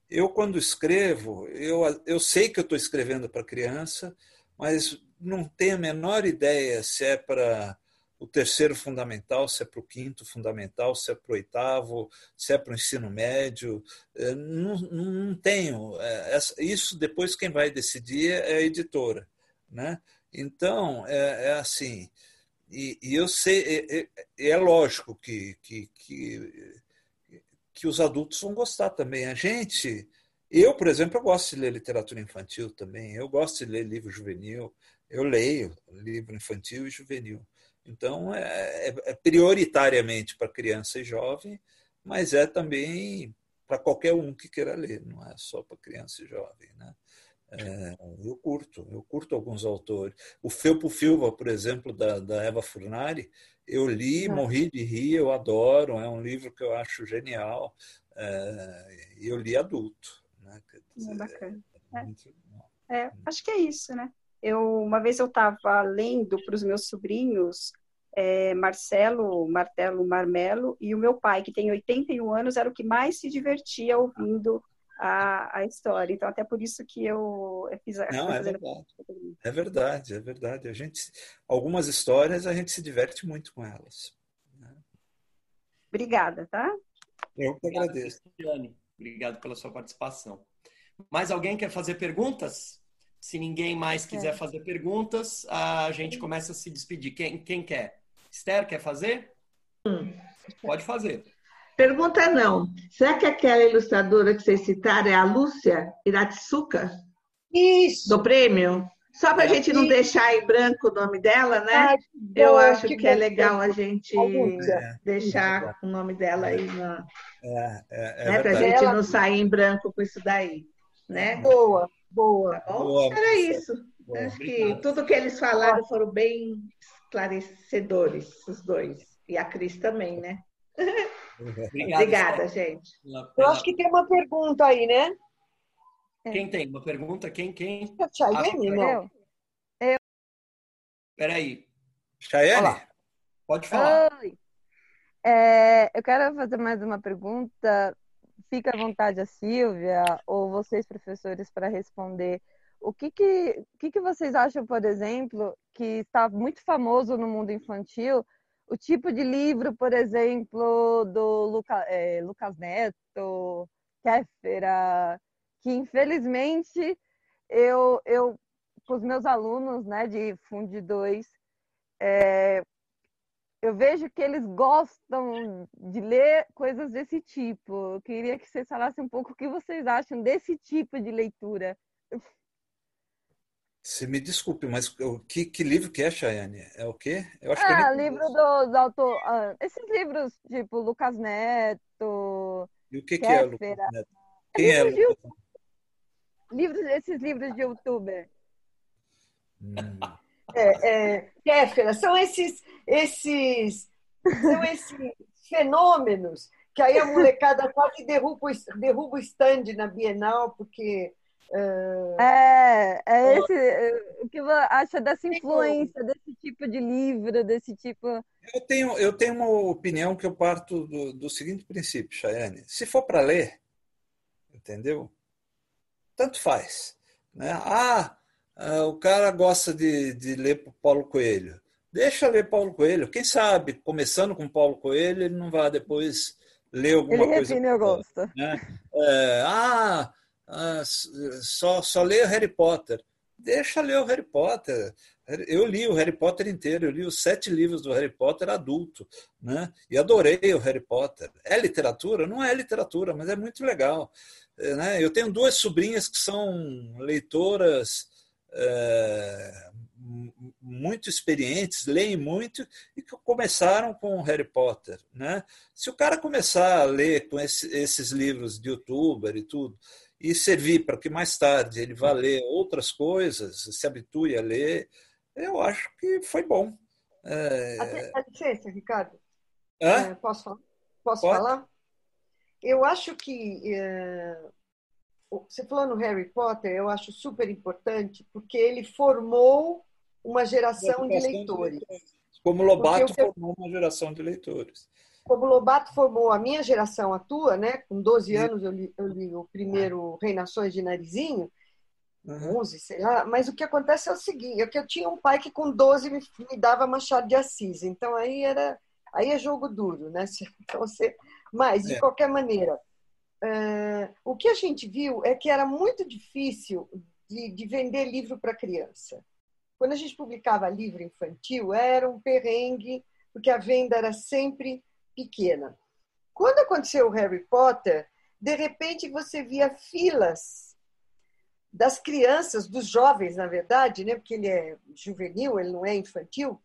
eu, quando escrevo, eu, eu sei que eu estou escrevendo para criança, mas não tenho a menor ideia se é para o terceiro fundamental, se é para o quinto fundamental, se é para o oitavo, se é para o ensino médio. É, não, não tenho. É, isso depois quem vai decidir é a editora. Né? Então, é, é assim, e, e eu sei, é, é, é lógico que, que, que, que, os adultos vão gostar também. A gente, eu, por exemplo, eu gosto de ler literatura infantil também, eu gosto de ler livro juvenil, eu leio livro infantil e juvenil. Então, é, é, é prioritariamente para criança e jovem, mas é também para qualquer um que queira ler, não é só para criança e jovem. Né? É, eu curto, eu curto alguns autores. O Felpo Filva, por exemplo, da, da Eva Furnari, eu li, morri de rir, eu adoro, é um livro que eu acho genial, é, eu li adulto. Né? Dizer, é bacana. É, é, acho que é isso, né? Eu, uma vez eu estava lendo para os meus sobrinhos é, Marcelo, Martelo Marmelo, e o meu pai, que tem 81 anos, era o que mais se divertia ouvindo a, a história. Então, até por isso que eu, fiz a. Não, é verdade. É verdade, é verdade. A gente, algumas histórias a gente se diverte muito com elas. Né? Obrigada, tá? Eu que agradeço. Cristiane. Obrigado pela sua participação. Mais alguém quer fazer perguntas? Se ninguém mais quiser fazer perguntas, a gente começa a se despedir. Quem, quem quer? Esther, quer fazer? Hum. Pode fazer. Pergunta não. Será que aquela ilustradora que vocês citaram é a Lúcia Iratsuka? Isso. Do prêmio? Só para a é. gente não deixar em branco o nome dela, né? Ah, Eu acho que, que é legal a gente é. deixar o nome dela aí na. É, é, é né? Para a gente não sair em branco com isso daí. Né? Boa, boa. Tá boa Era isso. Boa, acho obrigado. que tudo que eles falaram foram bem esclarecedores, os dois. E a Cris também, né? Obrigado, Obrigada, gente. Eu acho que tem uma pergunta aí, né? Quem tem uma pergunta? Quem? Quem? Chayane, não. Eu. Peraí. Chayane? Pode falar. Oi. É, eu quero fazer mais uma pergunta. Fica à vontade a Silvia ou vocês, professores, para responder. O que, que, que, que vocês acham, por exemplo, que está muito famoso no mundo infantil, o tipo de livro, por exemplo, do Luca, é, Lucas Neto, Kéfera, que infelizmente eu, eu com os meus alunos né, de Fundi 2, é, eu vejo que eles gostam de ler coisas desse tipo. Eu queria que vocês falassem um pouco o que vocês acham desse tipo de leitura. Você me desculpe, mas o que, que livro que é, Chayane? É o quê? Eu acho ah, que livro do, do autor. Ah, esses livros, tipo Lucas Neto. E o que, que é Lucas Neto? Quem é, Lucas Neto? Livros, esses livros de youtuber. Hum. É, é, Kéfera, são esses, esses, são esses fenômenos que aí a molecada quase derruba, derruba o stand na Bienal, porque É, é esse. É, o que você acha dessa influência, desse tipo de livro, desse tipo. Eu tenho, eu tenho uma opinião que eu parto do, do seguinte princípio, Chayane. Se for para ler, entendeu? Tanto faz. Né? Ah, ah, o cara gosta de, de ler Paulo Coelho. Deixa ler Paulo Coelho. Quem sabe, começando com Paulo Coelho, ele não vai depois ler alguma ele coisa. Ele gosto. Né? É, ah, ah, só, só leia Harry Potter. Deixa ler o Harry Potter. Eu li o Harry Potter inteiro, eu li os sete livros do Harry Potter adulto, né? E adorei o Harry Potter. É literatura? Não é literatura, mas é muito legal. É, né? Eu tenho duas sobrinhas que são leitoras é, muito experientes, leem muito e que começaram com Harry Potter. Né? Se o cara começar a ler com esse, esses livros de youtuber e tudo, e servir para que mais tarde ele vá ler outras coisas, se habitue a ler, eu acho que foi bom. É... Dá licença, Ricardo. É, posso falar? Posso falar? Eu acho que é... você falou no Harry Potter, eu acho super importante porque ele formou uma geração de leitores. Como Lobato formou uma geração de leitores como Lobato formou a minha geração, a tua, né? Com 12 anos eu li, eu li o primeiro Reinações de Narizinho, uhum. 11, sei lá. Mas o que acontece é o seguinte, é que eu tinha um pai que com 12 me, me dava Machado de Assis. Então aí era aí é jogo duro, né? Então, você, mas, de é. qualquer maneira, uh, o que a gente viu é que era muito difícil de, de vender livro para criança. Quando a gente publicava livro infantil, era um perrengue, porque a venda era sempre pequena. Quando aconteceu o Harry Potter, de repente você via filas das crianças, dos jovens, na verdade, né? porque ele é juvenil, ele não é infantil,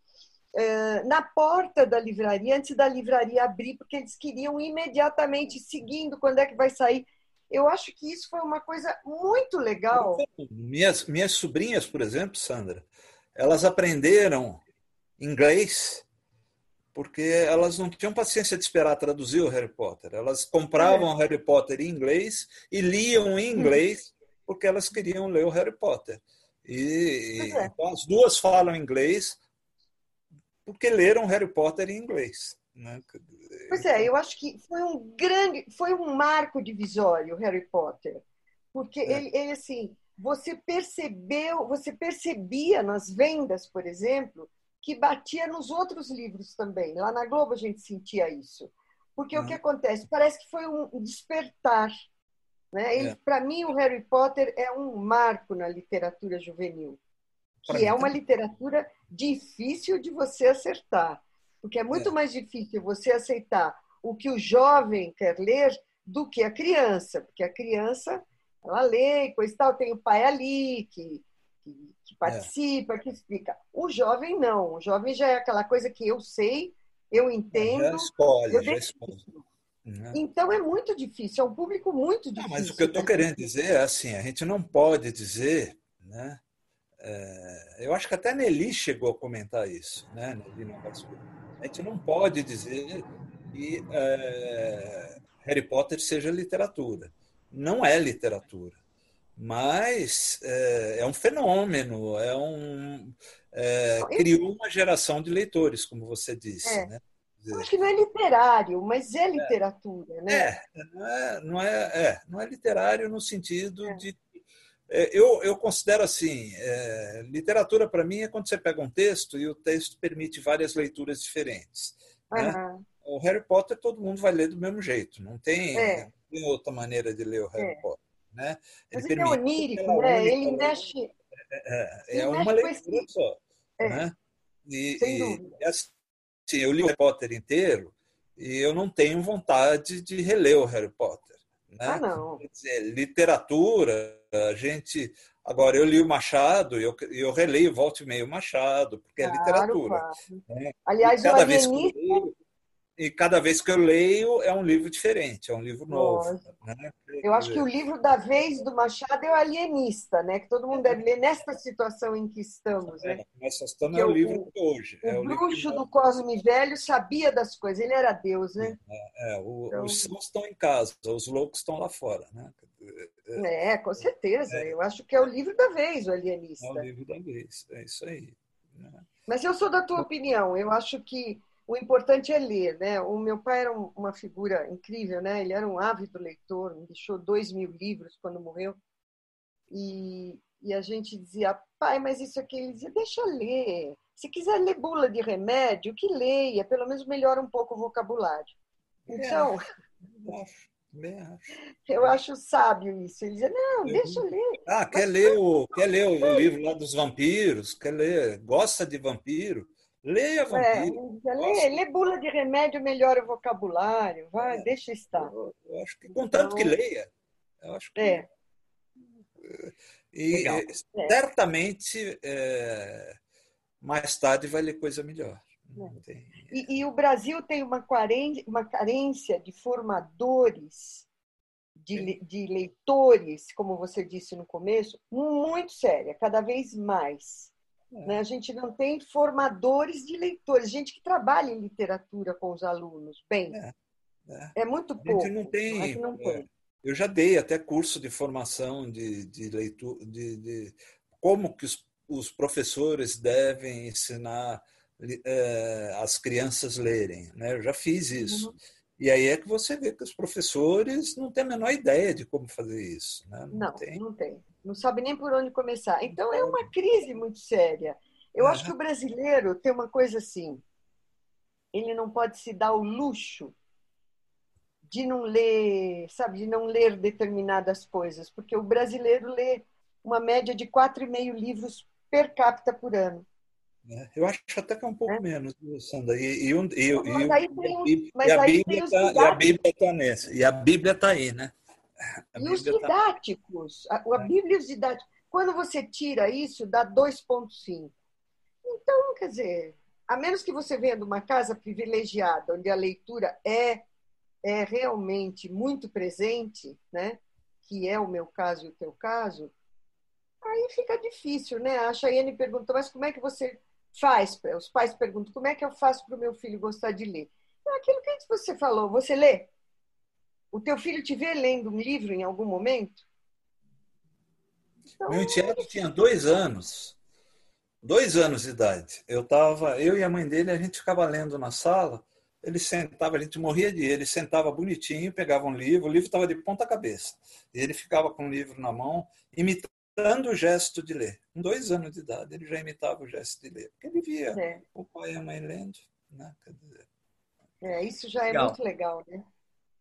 eh, na porta da livraria, antes da livraria abrir, porque eles queriam imediatamente seguindo quando é que vai sair. Eu acho que isso foi uma coisa muito legal. Minhas, minhas sobrinhas, por exemplo, Sandra, elas aprenderam inglês porque elas não tinham paciência de esperar traduzir o Harry Potter. Elas compravam é. o Harry Potter em inglês e liam em inglês porque elas queriam ler o Harry Potter. E, é. então, as duas falam inglês porque leram Harry Potter em inglês. Né? Pois é, eu acho que foi um grande, foi um marco divisório o Harry Potter, porque é. ele, ele assim, você percebeu, você percebia nas vendas, por exemplo, que batia nos outros livros também. Lá na Globo a gente sentia isso. Porque uhum. o que acontece? Parece que foi um despertar. Né? É. Para mim, o Harry Potter é um marco na literatura juvenil, que é uma literatura difícil de você acertar. Porque é muito é. mais difícil você aceitar o que o jovem quer ler do que a criança. Porque a criança, ela lê e coisa e tal, tem o pai ali que que, que participa, é. que explica. O jovem não, o jovem já é aquela coisa que eu sei, eu entendo. Já escolhe, eu já escolhe. Né? Então é muito difícil, é um público muito difícil. Não, mas o que eu estou querendo dizer é assim, a gente não pode dizer, né? É, eu acho que até Nelly chegou a comentar isso, né? Nelly a gente não pode dizer que é, Harry Potter seja literatura. Não é literatura mas é, é um fenômeno, é um é, criou uma geração de leitores, como você disse. É. Né? Acho que não é literário, mas é literatura, né? É, não é, não é, é, não é literário no sentido é. de. É, eu, eu considero assim: é, literatura para mim é quando você pega um texto e o texto permite várias leituras diferentes. Uhum. Né? O Harry Potter todo mundo vai ler do mesmo jeito, não tem, é. Tem outra maneira de ler o Harry Potter. Né? Ele Mas ele é onírico, né? Ele mexe. É, é, é uma leitura só. É. Né? E. E, assim, eu li o Harry Potter inteiro e eu não tenho vontade de reler o Harry Potter. Né? Ah, não. Quer dizer, literatura, a gente. Agora, eu li o Machado e eu, eu releio volta e meio o Machado, porque é claro, é literatura. Claro. Né? Aliás, o alienista, e cada vez que eu leio é um livro diferente, é um livro novo. Né? Eu acho que o livro da vez do Machado é o Alienista, né? Que todo mundo deve ler nesta situação em que estamos. Né? É, nessa situação é o, livro de hoje. O, é o bruxo do Cosme Velho sabia das coisas, ele era Deus, né? É, é o, então... Os sãos estão em casa, os loucos estão lá fora. Né? É, com certeza. É. Eu acho que é o livro da vez, o alienista. É o livro da vez, é isso aí. Né? Mas eu sou da tua opinião. Eu acho que o importante é ler, né? O meu pai era uma figura incrível, né? Ele era um ávido leitor, me deixou dois mil livros quando morreu. E, e a gente dizia, pai, mas isso aqui, ele dizia, deixa ler. Se quiser ler bula de remédio, que leia, pelo menos melhora um pouco o vocabulário. Então, é, eu acho sábio isso. Ele dizia, não, deixa eu ler. Ah, quer ler, o, quer ler o livro lá dos vampiros? Quer ler, gosta de vampiro? Leia vampiro. É, lê, lê bula de remédio, melhora o vocabulário. Vai, é, deixa estar. Eu, eu acho que, contanto então, que leia. Eu acho que, é. E Legal. certamente é, mais tarde vai ler coisa melhor. É. E, e, o Brasil tem uma carência, uma carência de formadores, de, de leitores, como você disse no começo, muito séria, cada vez mais. É. Né? A gente não tem formadores de leitores, gente que trabalha em literatura com os alunos. Bem, é, é. é muito pouco. Não tem, não tem. É, eu já dei até curso de formação de, de leitura, de, de, como que os, os professores devem ensinar é, as crianças lerem. Né? Eu já fiz isso. Uhum. E aí é que você vê que os professores não têm a menor ideia de como fazer isso. Né? Não, não, tem. não tem não sabe nem por onde começar. Então é uma crise muito séria. Eu acho que o brasileiro tem uma coisa assim: ele não pode se dar o luxo de não ler, sabe, de não ler determinadas coisas, porque o brasileiro lê uma média de quatro e meio livros per capita por ano. É, eu acho até que é um pouco é. menos, Sandra. E, e, e, e, a Bíblia está nessa. E a Bíblia está aí, né? e os tá didáticos, a, a Bíblia e os didáticos. Quando você tira isso, dá 2,5. Então, quer dizer, a menos que você venha de uma casa privilegiada, onde a leitura é, é realmente muito presente, né? que é o meu caso e o teu caso, aí fica difícil, né? A Chayane perguntou, mas como é que você faz? Os pais perguntam, como é que eu faço para o meu filho gostar de ler? É aquilo que você falou, você lê? O teu filho te vê lendo um livro em algum momento? Então, Meu enteado tinha dois anos. Dois anos de idade. Eu tava, eu e a mãe dele, a gente ficava lendo na sala. Ele sentava, a gente morria de ele, sentava bonitinho, pegava um livro, o livro estava de ponta cabeça. E ele ficava com o livro na mão, imitando o gesto de ler. Com dois anos de idade, ele já imitava o gesto de ler. Porque ele via é. o pai e a mãe lendo. Né? É, isso já é legal. muito legal, né?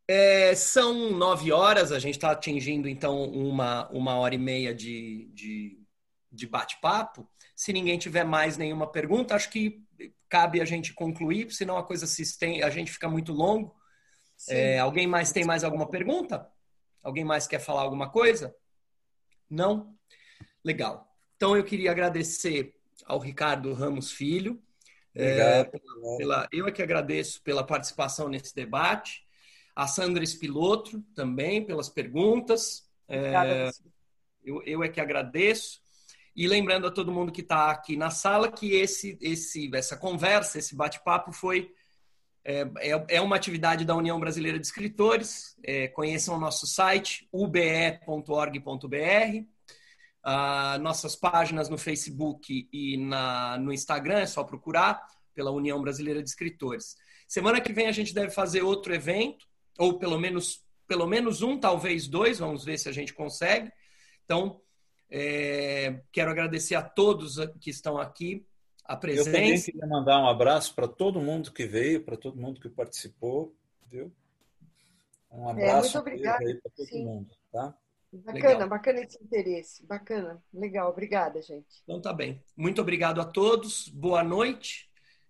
É, são nove horas, a gente está atingindo então uma, uma hora e meia de, de, de bate-papo. Se ninguém tiver mais nenhuma pergunta, acho que cabe a gente concluir, senão a coisa se estende, a gente fica muito longo. É, alguém mais tem mais alguma pergunta? Alguém mais quer falar alguma coisa? Não? Legal. Então eu queria agradecer ao Ricardo Ramos Filho. É, pela, pela, eu é que agradeço pela participação nesse debate a Sandra Espilotro também pelas perguntas. É, eu, eu é que agradeço. E lembrando a todo mundo que está aqui na sala que esse, esse, essa conversa, esse bate-papo foi é, é, é, uma atividade da União Brasileira de Escritores. É, conheçam o nosso site, ube.org.br. Ah, nossas páginas no Facebook e na, no Instagram, é só procurar pela União Brasileira de Escritores. Semana que vem a gente deve fazer outro evento ou pelo menos, pelo menos um, talvez dois, vamos ver se a gente consegue. Então, é, quero agradecer a todos que estão aqui, a presença. Eu também queria mandar um abraço para todo mundo que veio, para todo mundo que participou, viu? Um abraço é, muito obrigada. para todo Sim. mundo, tá? Bacana, legal. bacana esse interesse. Bacana, legal. Obrigada, gente. Então tá bem. Muito obrigado a todos. Boa noite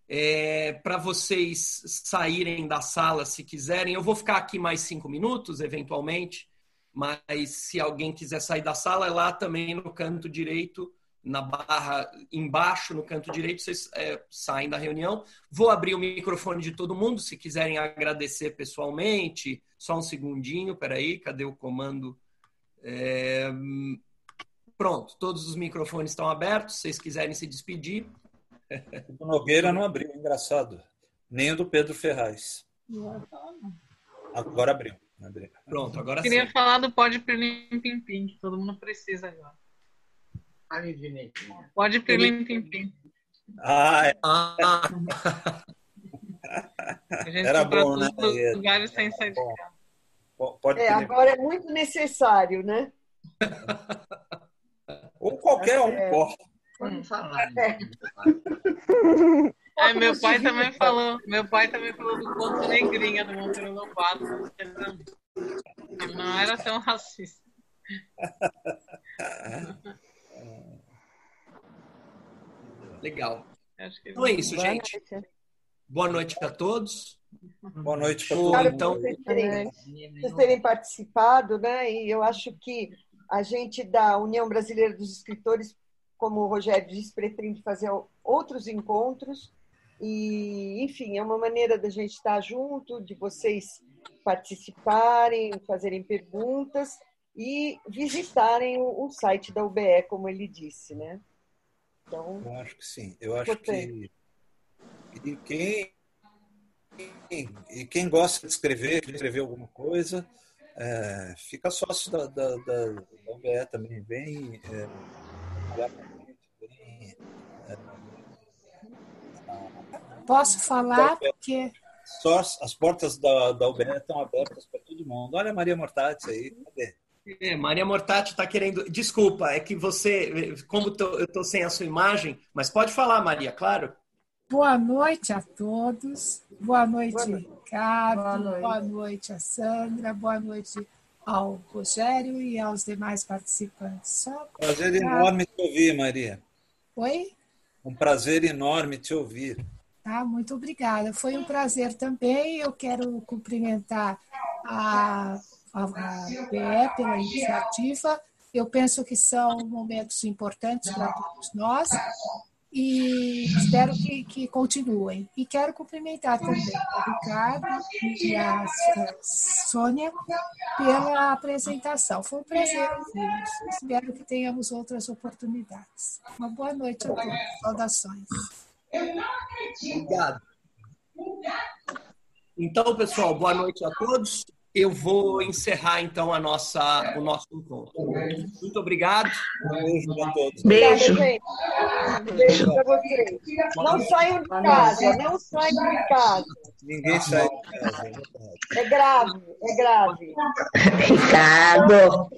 é, para vocês saírem da sala se quiserem. Eu vou ficar aqui mais cinco minutos, eventualmente, mas se alguém quiser sair da sala, é lá também no canto direito, na barra embaixo, no canto direito, vocês é, saem da reunião. Vou abrir o microfone de todo mundo, se quiserem agradecer pessoalmente. Só um segundinho, peraí, cadê o comando? É... Pronto, todos os microfones estão abertos. Se vocês quiserem se despedir, o Nogueira não abriu, engraçado. Nem o do Pedro Ferraz. Agora abriu. Pronto, agora Queria sim. falar do Pode Pilim Pim Pim, que todo mundo precisa agora. Pode Pilim Pim Pim. Ah, é. ah. A gente Era bom, né? lugares sem sair de casa. Pode é, agora é muito necessário, né? Ou qualquer um é. pode. Pode falar. É. É, meu pai também falou. Meu pai também falou do conto negrinha do Monteiro Lobato. Não era tão racista. Legal. Então é isso, gente. Boa noite a todos. Boa noite para todos. Então, vocês terem, vocês terem participado, né? E eu acho que a gente da União Brasileira dos Escritores, como o Rogério disse, pretende fazer outros encontros. E, enfim, é uma maneira da gente estar junto, de vocês participarem, fazerem perguntas e visitarem o, site da UBE, como ele disse, né? Então, eu acho que sim. Eu acho que e quem e quem gosta de escrever, de escrever alguma coisa, é, fica sócio da, da, da, da UBE também, bem, é, é, Posso falar? Porque as portas da, da UBE estão abertas para todo mundo. Olha a Maria Mortati aí, cadê? É, Maria Mortati está querendo. Desculpa, é que você, como tô, eu estou sem a sua imagem, mas pode falar, Maria, claro. Boa noite a todos. Boa noite, boa noite. Ricardo. Boa noite. boa noite a Sandra. Boa noite ao Rogério e aos demais participantes. Só prazer pra... enorme te ouvir, Maria. Oi? Um prazer enorme te ouvir. Ah, muito obrigada. Foi um prazer também. Eu quero cumprimentar a, a, a BE pela iniciativa. Eu penso que são momentos importantes para todos nós e espero que, que continuem. E quero cumprimentar também o Ricardo e a Sônia pela apresentação. Foi um prazer ouvi-los. Espero que tenhamos outras oportunidades. Uma boa noite a todos. Saudações. Obrigado. Então, pessoal, boa noite a todos eu vou encerrar então a nossa, o nosso encontro. Muito obrigado. Beijo para todos. Beijo. Beijo para vocês. Não saiam de casa, não saiam de casa. Ninguém sai de casa. É grave, é grave. Ricardo.